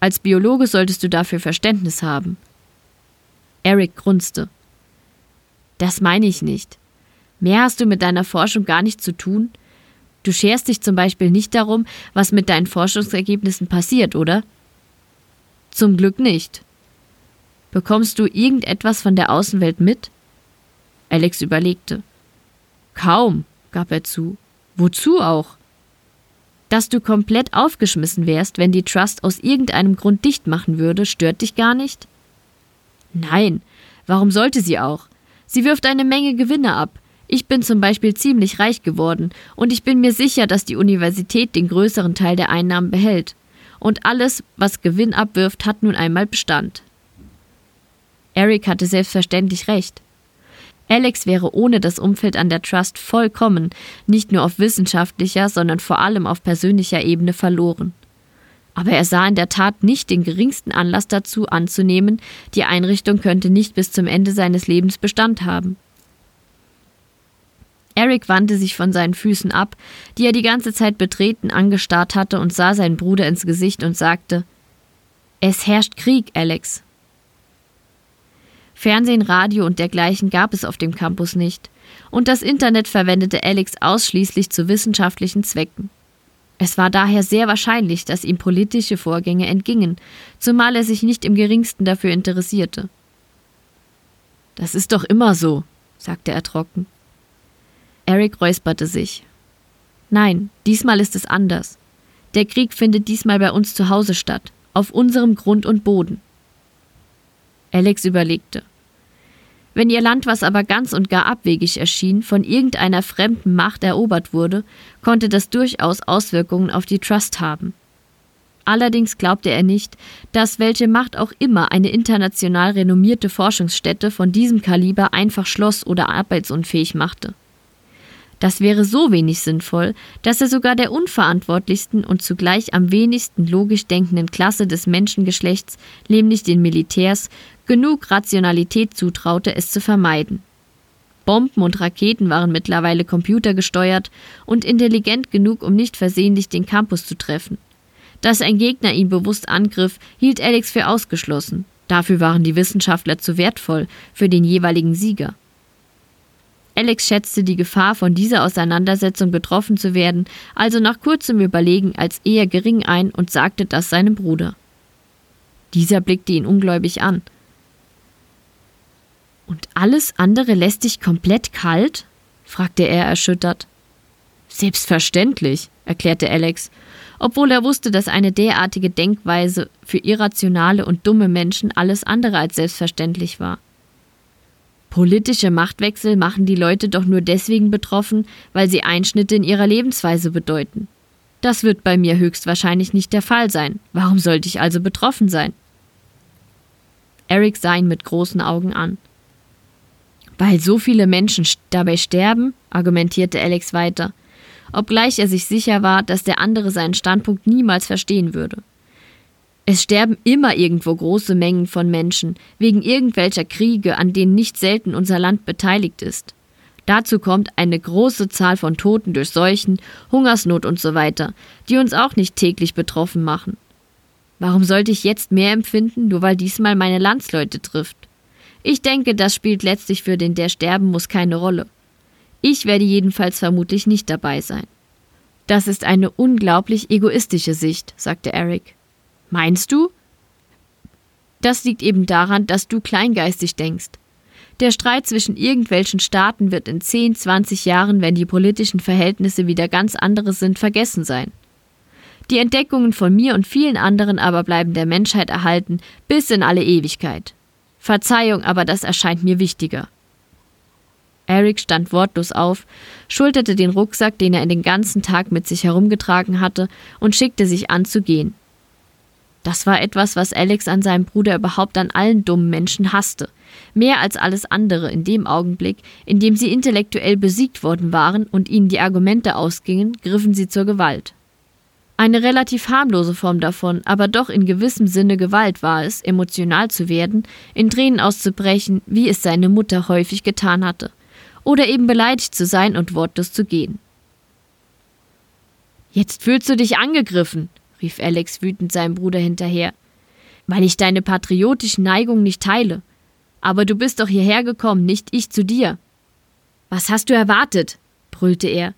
Als Biologe solltest du dafür Verständnis haben. Eric grunzte. Das meine ich nicht. Mehr hast du mit deiner Forschung gar nicht zu tun. Du scherst dich zum Beispiel nicht darum, was mit deinen Forschungsergebnissen passiert, oder? Zum Glück nicht. Bekommst du irgendetwas von der Außenwelt mit? Alex überlegte. Kaum, gab er zu. Wozu auch? Dass du komplett aufgeschmissen wärst, wenn die Trust aus irgendeinem Grund dicht machen würde, stört dich gar nicht? Nein, warum sollte sie auch? Sie wirft eine Menge Gewinne ab. Ich bin zum Beispiel ziemlich reich geworden und ich bin mir sicher, dass die Universität den größeren Teil der Einnahmen behält und alles, was Gewinn abwirft, hat nun einmal Bestand. Eric hatte selbstverständlich recht. Alex wäre ohne das Umfeld an der Trust vollkommen, nicht nur auf wissenschaftlicher, sondern vor allem auf persönlicher Ebene verloren. Aber er sah in der Tat nicht den geringsten Anlass dazu anzunehmen, die Einrichtung könnte nicht bis zum Ende seines Lebens Bestand haben. Eric wandte sich von seinen Füßen ab, die er die ganze Zeit betreten angestarrt hatte, und sah seinen Bruder ins Gesicht und sagte Es herrscht Krieg, Alex. Fernsehen, Radio und dergleichen gab es auf dem Campus nicht, und das Internet verwendete Alex ausschließlich zu wissenschaftlichen Zwecken. Es war daher sehr wahrscheinlich, dass ihm politische Vorgänge entgingen, zumal er sich nicht im geringsten dafür interessierte. Das ist doch immer so, sagte er trocken. Eric räusperte sich. Nein, diesmal ist es anders. Der Krieg findet diesmal bei uns zu Hause statt, auf unserem Grund und Boden. Alex überlegte. Wenn ihr Land, was aber ganz und gar abwegig erschien, von irgendeiner fremden Macht erobert wurde, konnte das durchaus Auswirkungen auf die Trust haben. Allerdings glaubte er nicht, dass welche Macht auch immer eine international renommierte Forschungsstätte von diesem Kaliber einfach schloss oder arbeitsunfähig machte. Das wäre so wenig sinnvoll, dass er sogar der unverantwortlichsten und zugleich am wenigsten logisch denkenden Klasse des Menschengeschlechts, nämlich den Militärs, genug Rationalität zutraute, es zu vermeiden. Bomben und Raketen waren mittlerweile computergesteuert und intelligent genug, um nicht versehentlich den Campus zu treffen. Dass ein Gegner ihn bewusst angriff, hielt Alex für ausgeschlossen. Dafür waren die Wissenschaftler zu wertvoll für den jeweiligen Sieger. Alex schätzte die Gefahr, von dieser Auseinandersetzung betroffen zu werden, also nach kurzem Überlegen als eher gering ein und sagte das seinem Bruder. Dieser blickte ihn ungläubig an. Und alles andere lässt dich komplett kalt? fragte er erschüttert. Selbstverständlich, erklärte Alex, obwohl er wusste, dass eine derartige Denkweise für irrationale und dumme Menschen alles andere als selbstverständlich war. Politische Machtwechsel machen die Leute doch nur deswegen betroffen, weil sie Einschnitte in ihrer Lebensweise bedeuten. Das wird bei mir höchstwahrscheinlich nicht der Fall sein. Warum sollte ich also betroffen sein? Eric sah ihn mit großen Augen an. Weil so viele Menschen dabei sterben, argumentierte Alex weiter, obgleich er sich sicher war, dass der andere seinen Standpunkt niemals verstehen würde. Es sterben immer irgendwo große Mengen von Menschen, wegen irgendwelcher Kriege, an denen nicht selten unser Land beteiligt ist. Dazu kommt eine große Zahl von Toten durch Seuchen, Hungersnot und so weiter, die uns auch nicht täglich betroffen machen. Warum sollte ich jetzt mehr empfinden, nur weil diesmal meine Landsleute trifft? Ich denke, das spielt letztlich für den, der sterben muss, keine Rolle. Ich werde jedenfalls vermutlich nicht dabei sein. Das ist eine unglaublich egoistische Sicht, sagte Eric. Meinst du? Das liegt eben daran, dass du kleingeistig denkst. Der Streit zwischen irgendwelchen Staaten wird in 10, 20 Jahren, wenn die politischen Verhältnisse wieder ganz andere sind, vergessen sein. Die Entdeckungen von mir und vielen anderen aber bleiben der Menschheit erhalten bis in alle Ewigkeit. Verzeihung, aber das erscheint mir wichtiger. Eric stand wortlos auf, schulterte den Rucksack, den er in den ganzen Tag mit sich herumgetragen hatte, und schickte sich an zu gehen. Das war etwas, was Alex an seinem Bruder überhaupt an allen dummen Menschen hasste. Mehr als alles andere in dem Augenblick, in dem sie intellektuell besiegt worden waren und ihnen die Argumente ausgingen, griffen sie zur Gewalt. Eine relativ harmlose Form davon, aber doch in gewissem Sinne Gewalt war es, emotional zu werden, in Tränen auszubrechen, wie es seine Mutter häufig getan hatte, oder eben beleidigt zu sein und wortlos zu gehen. Jetzt fühlst du dich angegriffen, rief Alex wütend seinem Bruder hinterher, weil ich deine patriotischen Neigungen nicht teile. Aber du bist doch hierher gekommen, nicht ich zu dir. Was hast du erwartet? brüllte er.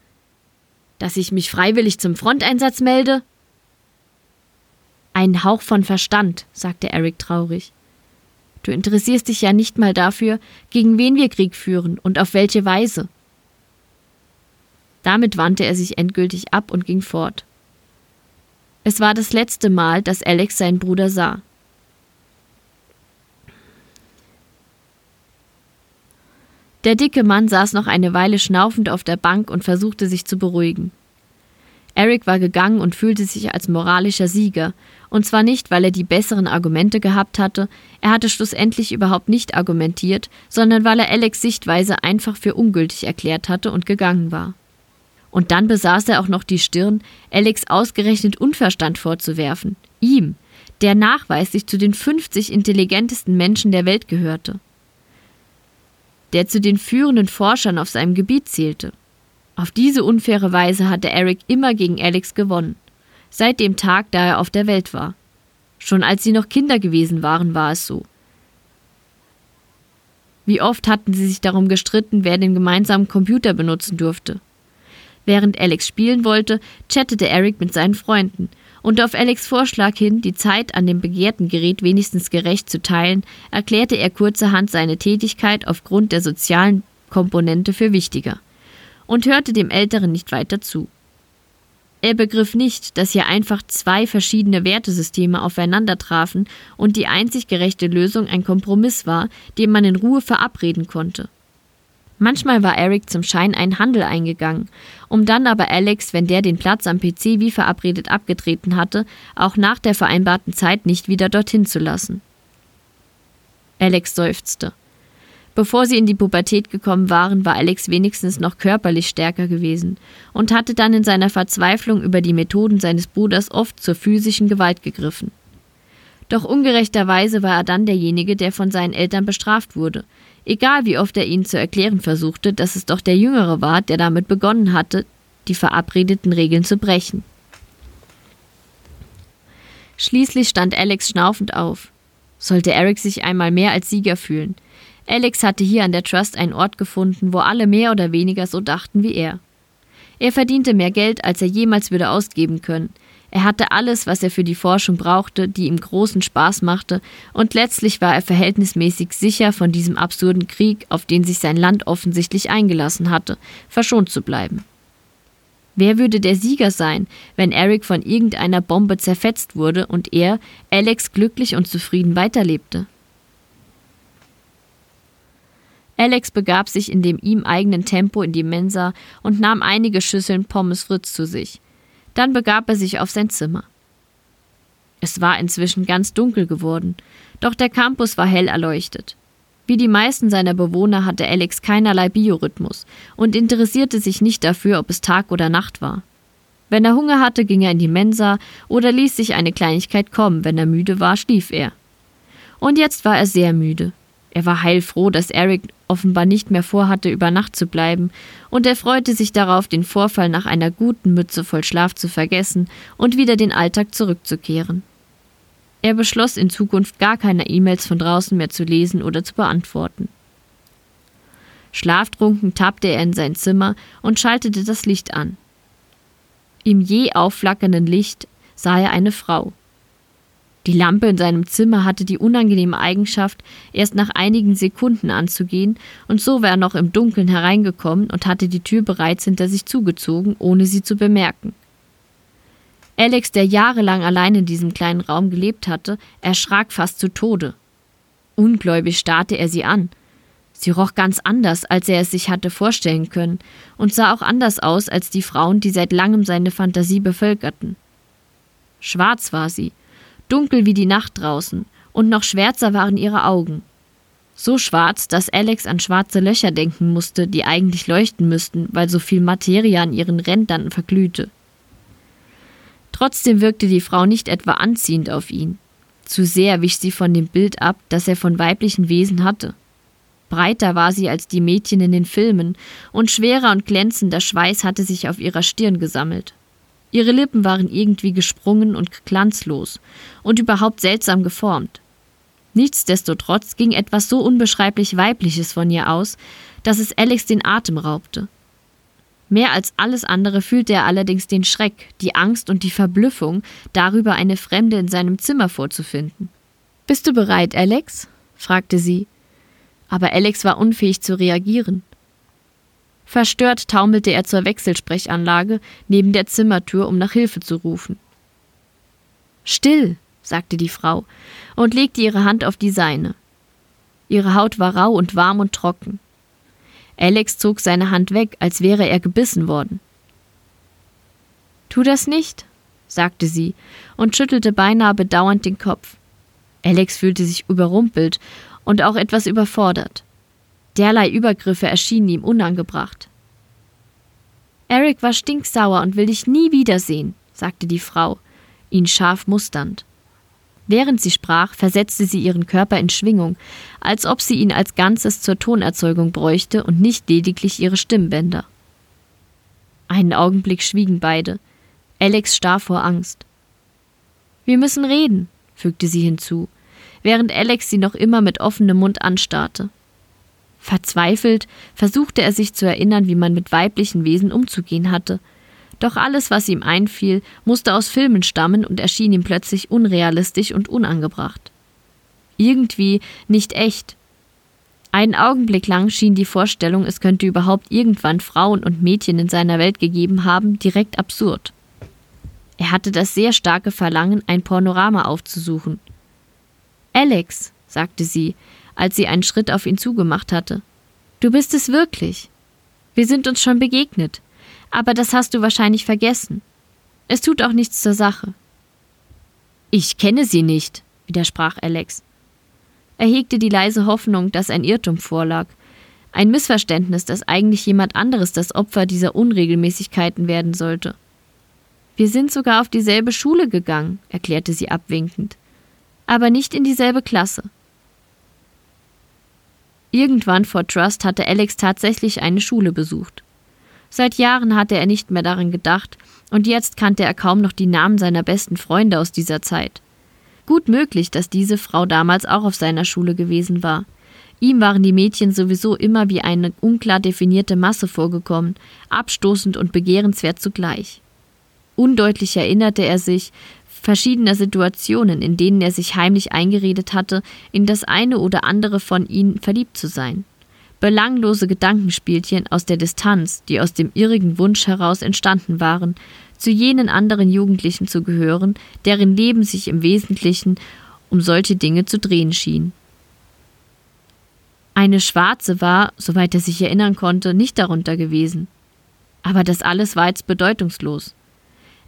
Dass ich mich freiwillig zum Fronteinsatz melde? Ein Hauch von Verstand, sagte Eric traurig. Du interessierst dich ja nicht mal dafür, gegen wen wir Krieg führen und auf welche Weise. Damit wandte er sich endgültig ab und ging fort. Es war das letzte Mal, dass Alex seinen Bruder sah. Der dicke Mann saß noch eine Weile schnaufend auf der Bank und versuchte sich zu beruhigen. Eric war gegangen und fühlte sich als moralischer Sieger, und zwar nicht, weil er die besseren Argumente gehabt hatte, er hatte schlussendlich überhaupt nicht argumentiert, sondern weil er Alex Sichtweise einfach für ungültig erklärt hatte und gegangen war. Und dann besaß er auch noch die Stirn, Alex ausgerechnet Unverstand vorzuwerfen. Ihm, der nachweislich zu den 50 intelligentesten Menschen der Welt gehörte. Der zu den führenden Forschern auf seinem Gebiet zählte. Auf diese unfaire Weise hatte Eric immer gegen Alex gewonnen. Seit dem Tag, da er auf der Welt war. Schon als sie noch Kinder gewesen waren, war es so. Wie oft hatten sie sich darum gestritten, wer den gemeinsamen Computer benutzen durfte. Während Alex spielen wollte, chattete Eric mit seinen Freunden. Und auf Alex Vorschlag hin, die Zeit an dem begehrten Gerät wenigstens gerecht zu teilen, erklärte er kurzerhand seine Tätigkeit aufgrund der sozialen Komponente für wichtiger und hörte dem Älteren nicht weiter zu. Er begriff nicht, dass hier einfach zwei verschiedene Wertesysteme aufeinander trafen und die einzig gerechte Lösung ein Kompromiss war, den man in Ruhe verabreden konnte. Manchmal war Eric zum Schein einen Handel eingegangen, um dann aber Alex, wenn der den Platz am PC wie verabredet abgetreten hatte, auch nach der vereinbarten Zeit nicht wieder dorthin zu lassen. Alex seufzte. Bevor sie in die Pubertät gekommen waren, war Alex wenigstens noch körperlich stärker gewesen und hatte dann in seiner Verzweiflung über die Methoden seines Bruders oft zur physischen Gewalt gegriffen. Doch ungerechterweise war er dann derjenige, der von seinen Eltern bestraft wurde, egal wie oft er ihnen zu erklären versuchte, dass es doch der Jüngere war, der damit begonnen hatte, die verabredeten Regeln zu brechen. Schließlich stand Alex schnaufend auf. Sollte Eric sich einmal mehr als Sieger fühlen. Alex hatte hier an der Trust einen Ort gefunden, wo alle mehr oder weniger so dachten wie er. Er verdiente mehr Geld, als er jemals würde ausgeben können. Er hatte alles, was er für die Forschung brauchte, die ihm großen Spaß machte, und letztlich war er verhältnismäßig sicher, von diesem absurden Krieg, auf den sich sein Land offensichtlich eingelassen hatte, verschont zu bleiben. Wer würde der Sieger sein, wenn Eric von irgendeiner Bombe zerfetzt wurde und er, Alex, glücklich und zufrieden weiterlebte? Alex begab sich in dem ihm eigenen Tempo in die Mensa und nahm einige Schüsseln Pommes Fritz zu sich. Dann begab er sich auf sein Zimmer. Es war inzwischen ganz dunkel geworden, doch der Campus war hell erleuchtet. Wie die meisten seiner Bewohner hatte Alex keinerlei Biorhythmus und interessierte sich nicht dafür, ob es Tag oder Nacht war. Wenn er Hunger hatte, ging er in die Mensa oder ließ sich eine Kleinigkeit kommen, wenn er müde war, schlief er. Und jetzt war er sehr müde. Er war heilfroh, dass Eric offenbar nicht mehr vorhatte, über Nacht zu bleiben, und er freute sich darauf, den Vorfall nach einer guten Mütze voll Schlaf zu vergessen und wieder den Alltag zurückzukehren. Er beschloss, in Zukunft gar keine E-Mails von draußen mehr zu lesen oder zu beantworten. Schlaftrunken tappte er in sein Zimmer und schaltete das Licht an. Im je aufflackernden Licht sah er eine Frau. Die Lampe in seinem Zimmer hatte die unangenehme Eigenschaft, erst nach einigen Sekunden anzugehen, und so war er noch im Dunkeln hereingekommen und hatte die Tür bereits hinter sich zugezogen, ohne sie zu bemerken. Alex, der jahrelang allein in diesem kleinen Raum gelebt hatte, erschrak fast zu Tode. Ungläubig starrte er sie an. Sie roch ganz anders, als er es sich hatte vorstellen können, und sah auch anders aus als die Frauen, die seit langem seine Fantasie bevölkerten. Schwarz war sie, dunkel wie die Nacht draußen, und noch schwärzer waren ihre Augen. So schwarz, dass Alex an schwarze Löcher denken musste, die eigentlich leuchten müssten, weil so viel Materie an ihren Rändern verglühte. Trotzdem wirkte die Frau nicht etwa anziehend auf ihn. Zu sehr wich sie von dem Bild ab, das er von weiblichen Wesen hatte. Breiter war sie als die Mädchen in den Filmen, und schwerer und glänzender Schweiß hatte sich auf ihrer Stirn gesammelt. Ihre Lippen waren irgendwie gesprungen und glanzlos und überhaupt seltsam geformt. Nichtsdestotrotz ging etwas so unbeschreiblich Weibliches von ihr aus, dass es Alex den Atem raubte. Mehr als alles andere fühlte er allerdings den Schreck, die Angst und die Verblüffung, darüber eine Fremde in seinem Zimmer vorzufinden. Bist du bereit, Alex? fragte sie. Aber Alex war unfähig zu reagieren. Verstört taumelte er zur Wechselsprechanlage neben der Zimmertür, um nach Hilfe zu rufen. Still, sagte die Frau und legte ihre Hand auf die seine. Ihre Haut war rau und warm und trocken. Alex zog seine Hand weg, als wäre er gebissen worden. Tu das nicht, sagte sie und schüttelte beinahe bedauernd den Kopf. Alex fühlte sich überrumpelt und auch etwas überfordert. Derlei Übergriffe erschienen ihm unangebracht. Eric war stinksauer und will dich nie wiedersehen, sagte die Frau, ihn scharf musternd. Während sie sprach, versetzte sie ihren Körper in Schwingung, als ob sie ihn als Ganzes zur Tonerzeugung bräuchte und nicht lediglich ihre Stimmbänder. Einen Augenblick schwiegen beide. Alex starr vor Angst. Wir müssen reden, fügte sie hinzu, während Alex sie noch immer mit offenem Mund anstarrte. Verzweifelt versuchte er sich zu erinnern, wie man mit weiblichen Wesen umzugehen hatte – doch alles, was ihm einfiel, musste aus Filmen stammen und erschien ihm plötzlich unrealistisch und unangebracht. Irgendwie nicht echt. Einen Augenblick lang schien die Vorstellung, es könnte überhaupt irgendwann Frauen und Mädchen in seiner Welt gegeben haben, direkt absurd. Er hatte das sehr starke Verlangen, ein Panorama aufzusuchen. Alex, sagte sie, als sie einen Schritt auf ihn zugemacht hatte, du bist es wirklich. Wir sind uns schon begegnet aber das hast du wahrscheinlich vergessen. Es tut auch nichts zur Sache. Ich kenne sie nicht, widersprach Alex. Er hegte die leise Hoffnung, dass ein Irrtum vorlag, ein Missverständnis, dass eigentlich jemand anderes das Opfer dieser Unregelmäßigkeiten werden sollte. Wir sind sogar auf dieselbe Schule gegangen, erklärte sie abwinkend, aber nicht in dieselbe Klasse. Irgendwann vor Trust hatte Alex tatsächlich eine Schule besucht. Seit Jahren hatte er nicht mehr daran gedacht, und jetzt kannte er kaum noch die Namen seiner besten Freunde aus dieser Zeit. Gut möglich, dass diese Frau damals auch auf seiner Schule gewesen war. Ihm waren die Mädchen sowieso immer wie eine unklar definierte Masse vorgekommen, abstoßend und begehrenswert zugleich. Undeutlich erinnerte er sich verschiedener Situationen, in denen er sich heimlich eingeredet hatte, in das eine oder andere von ihnen verliebt zu sein belanglose Gedankenspielchen aus der Distanz, die aus dem irrigen Wunsch heraus entstanden waren, zu jenen anderen Jugendlichen zu gehören, deren Leben sich im Wesentlichen um solche Dinge zu drehen schien. Eine Schwarze war, soweit er sich erinnern konnte, nicht darunter gewesen. Aber das alles war jetzt bedeutungslos.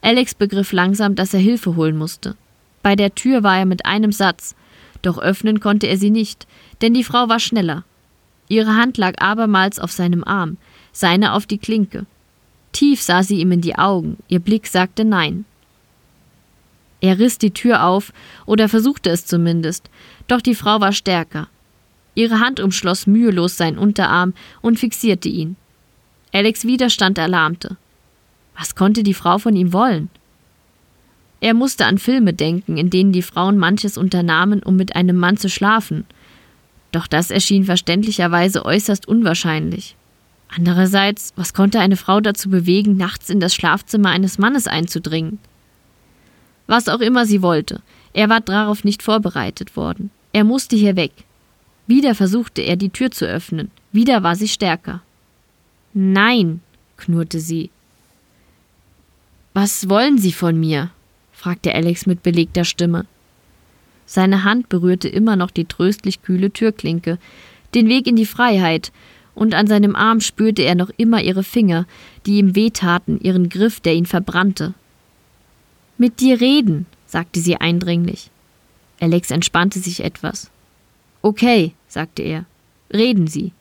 Alex begriff langsam, dass er Hilfe holen musste. Bei der Tür war er mit einem Satz, doch öffnen konnte er sie nicht, denn die Frau war schneller Ihre Hand lag abermals auf seinem Arm, seine auf die Klinke. Tief sah sie ihm in die Augen, ihr Blick sagte Nein. Er riss die Tür auf, oder versuchte es zumindest, doch die Frau war stärker. Ihre Hand umschloss mühelos seinen Unterarm und fixierte ihn. Alex Widerstand erlahmte. Was konnte die Frau von ihm wollen? Er musste an Filme denken, in denen die Frauen manches unternahmen, um mit einem Mann zu schlafen, doch das erschien verständlicherweise äußerst unwahrscheinlich. Andererseits, was konnte eine Frau dazu bewegen, nachts in das Schlafzimmer eines Mannes einzudringen? Was auch immer sie wollte, er war darauf nicht vorbereitet worden. Er musste hier weg. Wieder versuchte er, die Tür zu öffnen. Wieder war sie stärker. Nein, knurrte sie. Was wollen Sie von mir? fragte Alex mit belegter Stimme. Seine Hand berührte immer noch die tröstlich kühle Türklinke, den Weg in die Freiheit, und an seinem Arm spürte er noch immer ihre Finger, die ihm wehtaten, ihren Griff, der ihn verbrannte. Mit dir reden, sagte sie eindringlich. Alex entspannte sich etwas. Okay, sagte er. Reden Sie.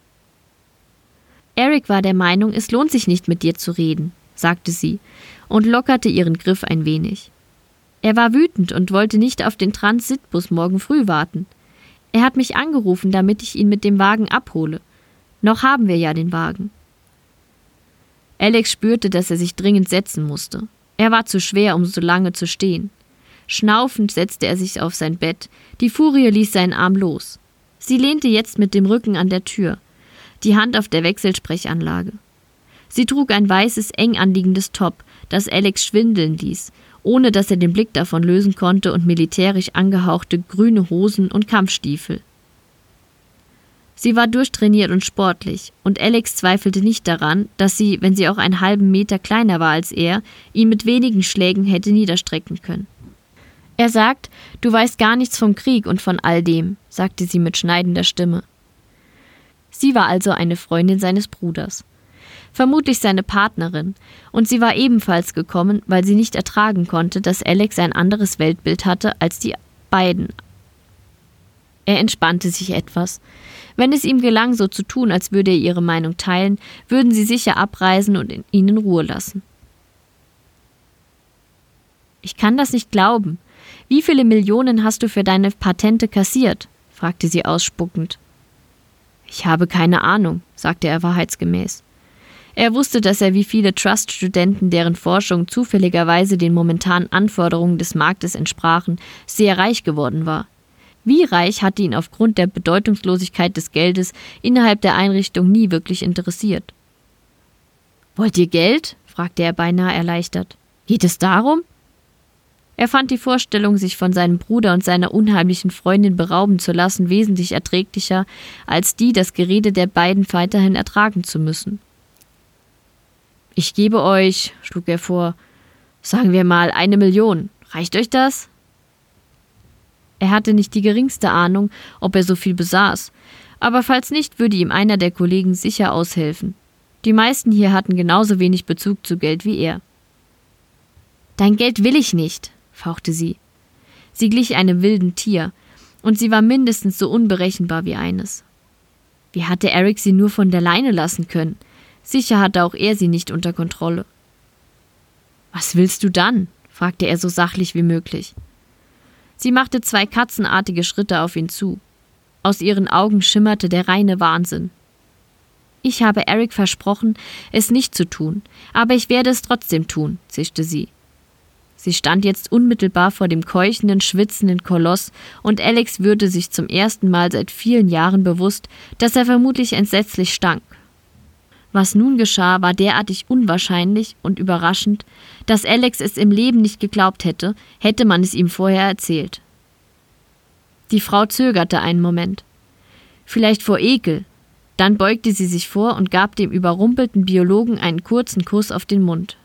Eric war der Meinung, es lohnt sich nicht mit dir zu reden, sagte sie und lockerte ihren Griff ein wenig. Er war wütend und wollte nicht auf den Transitbus morgen früh warten. Er hat mich angerufen, damit ich ihn mit dem Wagen abhole. Noch haben wir ja den Wagen. Alex spürte, dass er sich dringend setzen musste. Er war zu schwer, um so lange zu stehen. Schnaufend setzte er sich auf sein Bett, die Furie ließ seinen Arm los. Sie lehnte jetzt mit dem Rücken an der Tür, die Hand auf der Wechselsprechanlage. Sie trug ein weißes, eng anliegendes Top, das Alex schwindeln ließ, ohne dass er den Blick davon lösen konnte und militärisch angehauchte grüne Hosen und Kampfstiefel. Sie war durchtrainiert und sportlich, und Alex zweifelte nicht daran, dass sie, wenn sie auch einen halben Meter kleiner war als er, ihn mit wenigen Schlägen hätte niederstrecken können. Er sagt, du weißt gar nichts vom Krieg und von all dem, sagte sie mit schneidender Stimme. Sie war also eine Freundin seines Bruders vermutlich seine Partnerin, und sie war ebenfalls gekommen, weil sie nicht ertragen konnte, dass Alex ein anderes Weltbild hatte als die beiden. Er entspannte sich etwas. Wenn es ihm gelang, so zu tun, als würde er ihre Meinung teilen, würden sie sicher abreisen und in Ruhe lassen. Ich kann das nicht glauben. Wie viele Millionen hast du für deine Patente kassiert? fragte sie ausspuckend. Ich habe keine Ahnung, sagte er wahrheitsgemäß. Er wusste, dass er wie viele Trust-Studenten, deren Forschung zufälligerweise den momentanen Anforderungen des Marktes entsprachen, sehr reich geworden war. Wie reich hatte ihn aufgrund der Bedeutungslosigkeit des Geldes innerhalb der Einrichtung nie wirklich interessiert. Wollt ihr Geld? fragte er beinahe erleichtert. Geht es darum? Er fand die Vorstellung, sich von seinem Bruder und seiner unheimlichen Freundin berauben zu lassen, wesentlich erträglicher, als die, das Gerede der beiden weiterhin ertragen zu müssen. Ich gebe euch, schlug er vor, sagen wir mal eine Million. Reicht euch das? Er hatte nicht die geringste Ahnung, ob er so viel besaß, aber falls nicht, würde ihm einer der Kollegen sicher aushelfen. Die meisten hier hatten genauso wenig Bezug zu Geld wie er. Dein Geld will ich nicht, fauchte sie. Sie glich einem wilden Tier, und sie war mindestens so unberechenbar wie eines. Wie hatte Eric sie nur von der Leine lassen können? Sicher hatte auch er sie nicht unter Kontrolle. Was willst du dann? fragte er so sachlich wie möglich. Sie machte zwei katzenartige Schritte auf ihn zu. Aus ihren Augen schimmerte der reine Wahnsinn. Ich habe Eric versprochen, es nicht zu tun, aber ich werde es trotzdem tun, zischte sie. Sie stand jetzt unmittelbar vor dem keuchenden, schwitzenden Koloss, und Alex würde sich zum ersten Mal seit vielen Jahren bewusst, dass er vermutlich entsetzlich stank. Was nun geschah, war derartig unwahrscheinlich und überraschend, dass Alex es im Leben nicht geglaubt hätte, hätte man es ihm vorher erzählt. Die Frau zögerte einen Moment. Vielleicht vor Ekel. Dann beugte sie sich vor und gab dem überrumpelten Biologen einen kurzen Kuss auf den Mund.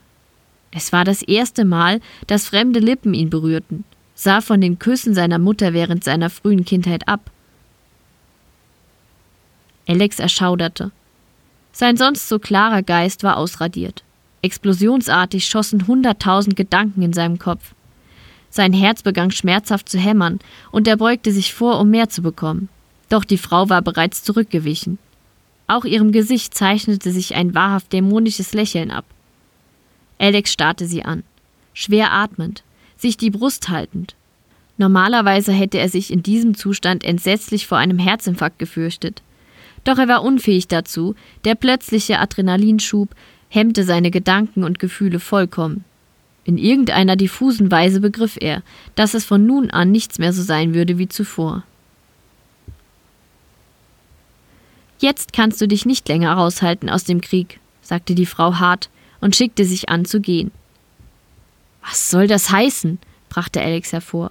Es war das erste Mal, dass fremde Lippen ihn berührten, sah von den Küssen seiner Mutter während seiner frühen Kindheit ab. Alex erschauderte. Sein sonst so klarer Geist war ausradiert. Explosionsartig schossen hunderttausend Gedanken in seinem Kopf. Sein Herz begann schmerzhaft zu hämmern, und er beugte sich vor, um mehr zu bekommen. Doch die Frau war bereits zurückgewichen. Auch ihrem Gesicht zeichnete sich ein wahrhaft dämonisches Lächeln ab. Alex starrte sie an, schwer atmend, sich die Brust haltend. Normalerweise hätte er sich in diesem Zustand entsetzlich vor einem Herzinfarkt gefürchtet. Doch er war unfähig dazu, der plötzliche Adrenalinschub hemmte seine Gedanken und Gefühle vollkommen. In irgendeiner diffusen Weise begriff er, dass es von nun an nichts mehr so sein würde wie zuvor. Jetzt kannst du dich nicht länger raushalten aus dem Krieg, sagte die Frau hart, und schickte sich an zu gehen. Was soll das heißen? brachte Alex hervor.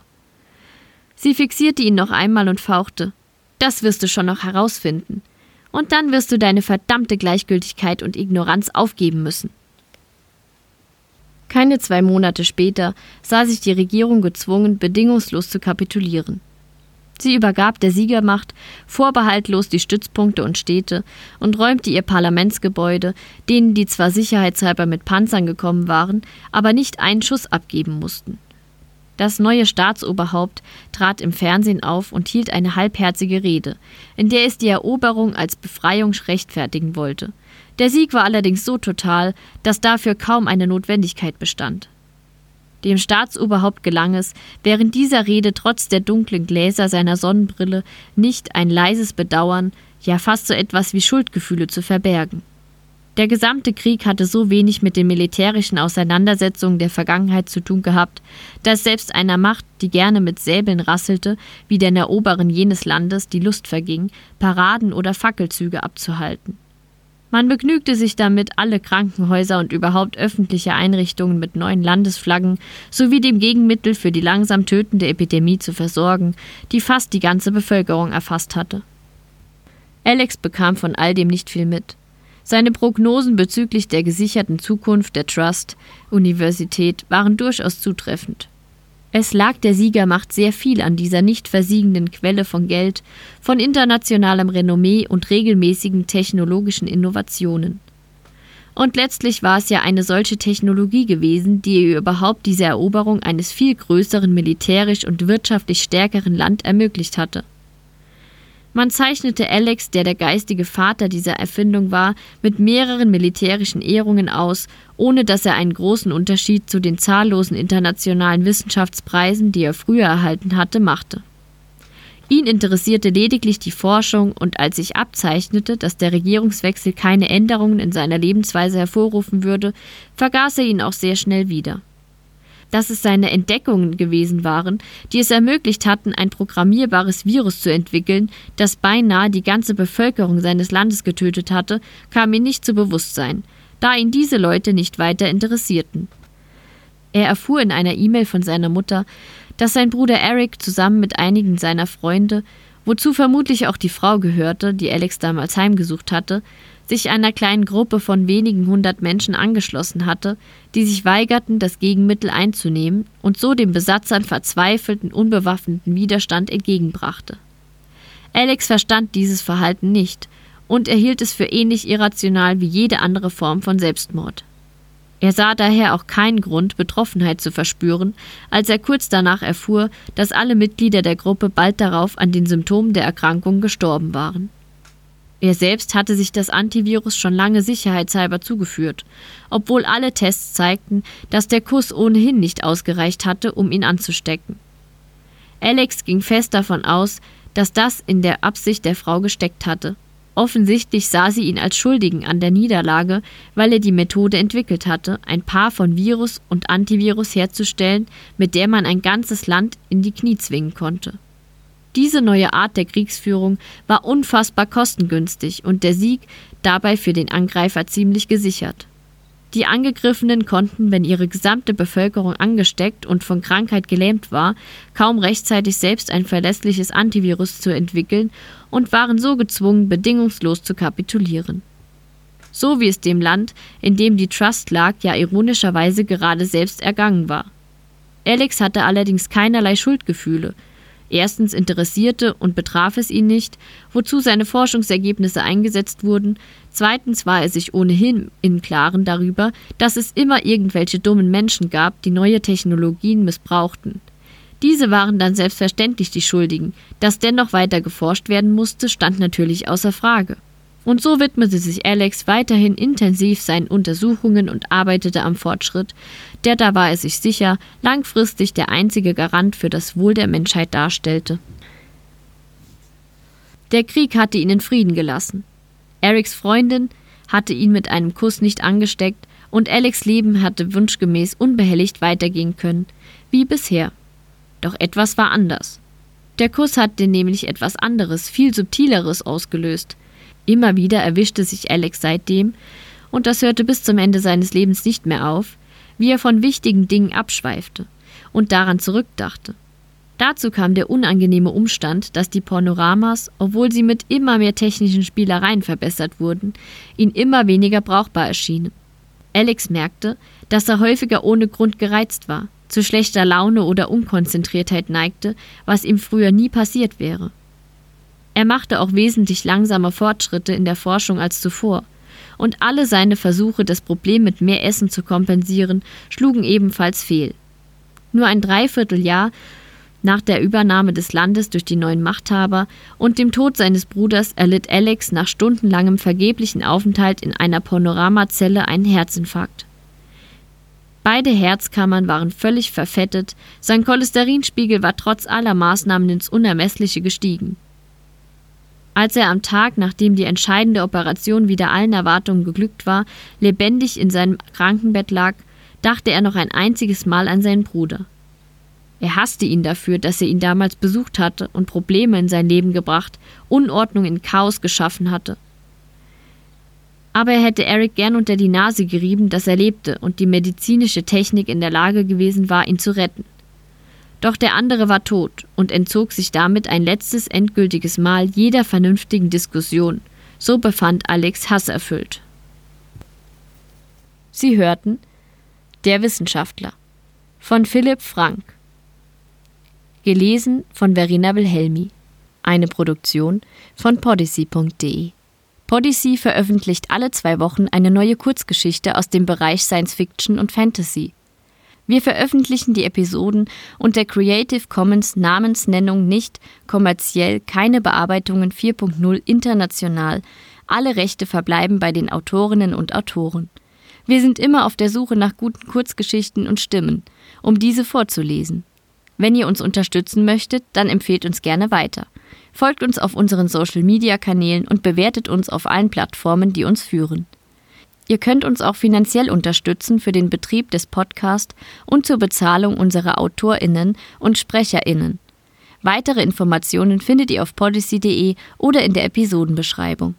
Sie fixierte ihn noch einmal und fauchte. Das wirst du schon noch herausfinden. Und dann wirst du deine verdammte Gleichgültigkeit und Ignoranz aufgeben müssen. Keine zwei Monate später sah sich die Regierung gezwungen, bedingungslos zu kapitulieren. Sie übergab der Siegermacht vorbehaltlos die Stützpunkte und Städte und räumte ihr Parlamentsgebäude, denen die zwar sicherheitshalber mit Panzern gekommen waren, aber nicht einen Schuss abgeben mussten. Das neue Staatsoberhaupt trat im Fernsehen auf und hielt eine halbherzige Rede, in der es die Eroberung als Befreiung rechtfertigen wollte. Der Sieg war allerdings so total, dass dafür kaum eine Notwendigkeit bestand. Dem Staatsoberhaupt gelang es, während dieser Rede trotz der dunklen Gläser seiner Sonnenbrille nicht ein leises Bedauern, ja fast so etwas wie Schuldgefühle zu verbergen. Der gesamte Krieg hatte so wenig mit den militärischen Auseinandersetzungen der Vergangenheit zu tun gehabt, dass selbst einer Macht, die gerne mit Säbeln rasselte, wie den Eroberern jenes Landes die Lust verging, Paraden oder Fackelzüge abzuhalten. Man begnügte sich damit, alle Krankenhäuser und überhaupt öffentliche Einrichtungen mit neuen Landesflaggen sowie dem Gegenmittel für die langsam tötende Epidemie zu versorgen, die fast die ganze Bevölkerung erfasst hatte. Alex bekam von all dem nicht viel mit. Seine Prognosen bezüglich der gesicherten Zukunft der Trust Universität waren durchaus zutreffend. Es lag der Siegermacht sehr viel an dieser nicht versiegenden Quelle von Geld, von internationalem Renommee und regelmäßigen technologischen Innovationen. Und letztlich war es ja eine solche Technologie gewesen, die ihr überhaupt diese Eroberung eines viel größeren militärisch und wirtschaftlich stärkeren Land ermöglicht hatte. Man zeichnete Alex, der der geistige Vater dieser Erfindung war, mit mehreren militärischen Ehrungen aus, ohne dass er einen großen Unterschied zu den zahllosen internationalen Wissenschaftspreisen, die er früher erhalten hatte, machte. Ihn interessierte lediglich die Forschung und als sich abzeichnete, dass der Regierungswechsel keine Änderungen in seiner Lebensweise hervorrufen würde, vergaß er ihn auch sehr schnell wieder dass es seine Entdeckungen gewesen waren, die es ermöglicht hatten, ein programmierbares Virus zu entwickeln, das beinahe die ganze Bevölkerung seines Landes getötet hatte, kam ihm nicht zu Bewusstsein, da ihn diese Leute nicht weiter interessierten. Er erfuhr in einer E-Mail von seiner Mutter, dass sein Bruder Eric zusammen mit einigen seiner Freunde, wozu vermutlich auch die Frau gehörte, die Alex damals heimgesucht hatte, sich einer kleinen Gruppe von wenigen hundert Menschen angeschlossen hatte, die sich weigerten, das Gegenmittel einzunehmen und so den Besatzern verzweifelten, unbewaffneten Widerstand entgegenbrachte. Alex verstand dieses Verhalten nicht und erhielt es für ähnlich irrational wie jede andere Form von Selbstmord. Er sah daher auch keinen Grund, Betroffenheit zu verspüren, als er kurz danach erfuhr, dass alle Mitglieder der Gruppe bald darauf an den Symptomen der Erkrankung gestorben waren. Er selbst hatte sich das Antivirus schon lange sicherheitshalber zugeführt, obwohl alle Tests zeigten, dass der Kuss ohnehin nicht ausgereicht hatte, um ihn anzustecken. Alex ging fest davon aus, dass das in der Absicht der Frau gesteckt hatte. Offensichtlich sah sie ihn als Schuldigen an der Niederlage, weil er die Methode entwickelt hatte, ein Paar von Virus und Antivirus herzustellen, mit der man ein ganzes Land in die Knie zwingen konnte. Diese neue Art der Kriegsführung war unfassbar kostengünstig und der Sieg dabei für den Angreifer ziemlich gesichert. Die Angegriffenen konnten, wenn ihre gesamte Bevölkerung angesteckt und von Krankheit gelähmt war, kaum rechtzeitig selbst ein verlässliches Antivirus zu entwickeln und waren so gezwungen, bedingungslos zu kapitulieren. So wie es dem Land, in dem die Trust lag, ja ironischerweise gerade selbst ergangen war. Alex hatte allerdings keinerlei Schuldgefühle, Erstens interessierte und betraf es ihn nicht, wozu seine Forschungsergebnisse eingesetzt wurden. Zweitens war er sich ohnehin im Klaren darüber, dass es immer irgendwelche dummen Menschen gab, die neue Technologien missbrauchten. Diese waren dann selbstverständlich die Schuldigen. Dass dennoch weiter geforscht werden musste, stand natürlich außer Frage. Und so widmete sich Alex weiterhin intensiv seinen Untersuchungen und arbeitete am Fortschritt, der, da war er sich sicher, langfristig der einzige Garant für das Wohl der Menschheit darstellte. Der Krieg hatte ihn in Frieden gelassen. Erics Freundin hatte ihn mit einem Kuss nicht angesteckt und Alex Leben hatte wunschgemäß unbehelligt weitergehen können, wie bisher. Doch etwas war anders. Der Kuss hatte nämlich etwas anderes, viel subtileres ausgelöst. Immer wieder erwischte sich Alex seitdem, und das hörte bis zum Ende seines Lebens nicht mehr auf, wie er von wichtigen Dingen abschweifte und daran zurückdachte. Dazu kam der unangenehme Umstand, dass die Panoramas, obwohl sie mit immer mehr technischen Spielereien verbessert wurden, ihn immer weniger brauchbar erschienen. Alex merkte, dass er häufiger ohne Grund gereizt war, zu schlechter Laune oder Unkonzentriertheit neigte, was ihm früher nie passiert wäre. Er machte auch wesentlich langsamer Fortschritte in der Forschung als zuvor – und alle seine Versuche, das Problem mit mehr Essen zu kompensieren, schlugen ebenfalls fehl. Nur ein Dreivierteljahr nach der Übernahme des Landes durch die neuen Machthaber und dem Tod seines Bruders erlitt Alex nach stundenlangem vergeblichen Aufenthalt in einer Panoramazelle einen Herzinfarkt. Beide Herzkammern waren völlig verfettet, sein Cholesterinspiegel war trotz aller Maßnahmen ins Unermessliche gestiegen. Als er am Tag, nachdem die entscheidende Operation wieder allen Erwartungen geglückt war, lebendig in seinem Krankenbett lag, dachte er noch ein einziges Mal an seinen Bruder. Er hasste ihn dafür, dass er ihn damals besucht hatte und Probleme in sein Leben gebracht, Unordnung in Chaos geschaffen hatte. Aber er hätte Eric gern unter die Nase gerieben, dass er lebte und die medizinische Technik in der Lage gewesen war, ihn zu retten. Doch der andere war tot und entzog sich damit ein letztes endgültiges Mal jeder vernünftigen Diskussion. So befand Alex hasserfüllt. Sie hörten Der Wissenschaftler von Philipp Frank. Gelesen von Verena Wilhelmi. Eine Produktion von podyssey.de. Podyssey veröffentlicht alle zwei Wochen eine neue Kurzgeschichte aus dem Bereich Science Fiction und Fantasy. Wir veröffentlichen die Episoden unter Creative Commons Namensnennung nicht, kommerziell, keine Bearbeitungen 4.0 international. Alle Rechte verbleiben bei den Autorinnen und Autoren. Wir sind immer auf der Suche nach guten Kurzgeschichten und Stimmen, um diese vorzulesen. Wenn ihr uns unterstützen möchtet, dann empfehlt uns gerne weiter. Folgt uns auf unseren Social-Media-Kanälen und bewertet uns auf allen Plattformen, die uns führen. Ihr könnt uns auch finanziell unterstützen für den Betrieb des Podcasts und zur Bezahlung unserer AutorInnen und SprecherInnen. Weitere Informationen findet ihr auf policy.de oder in der Episodenbeschreibung.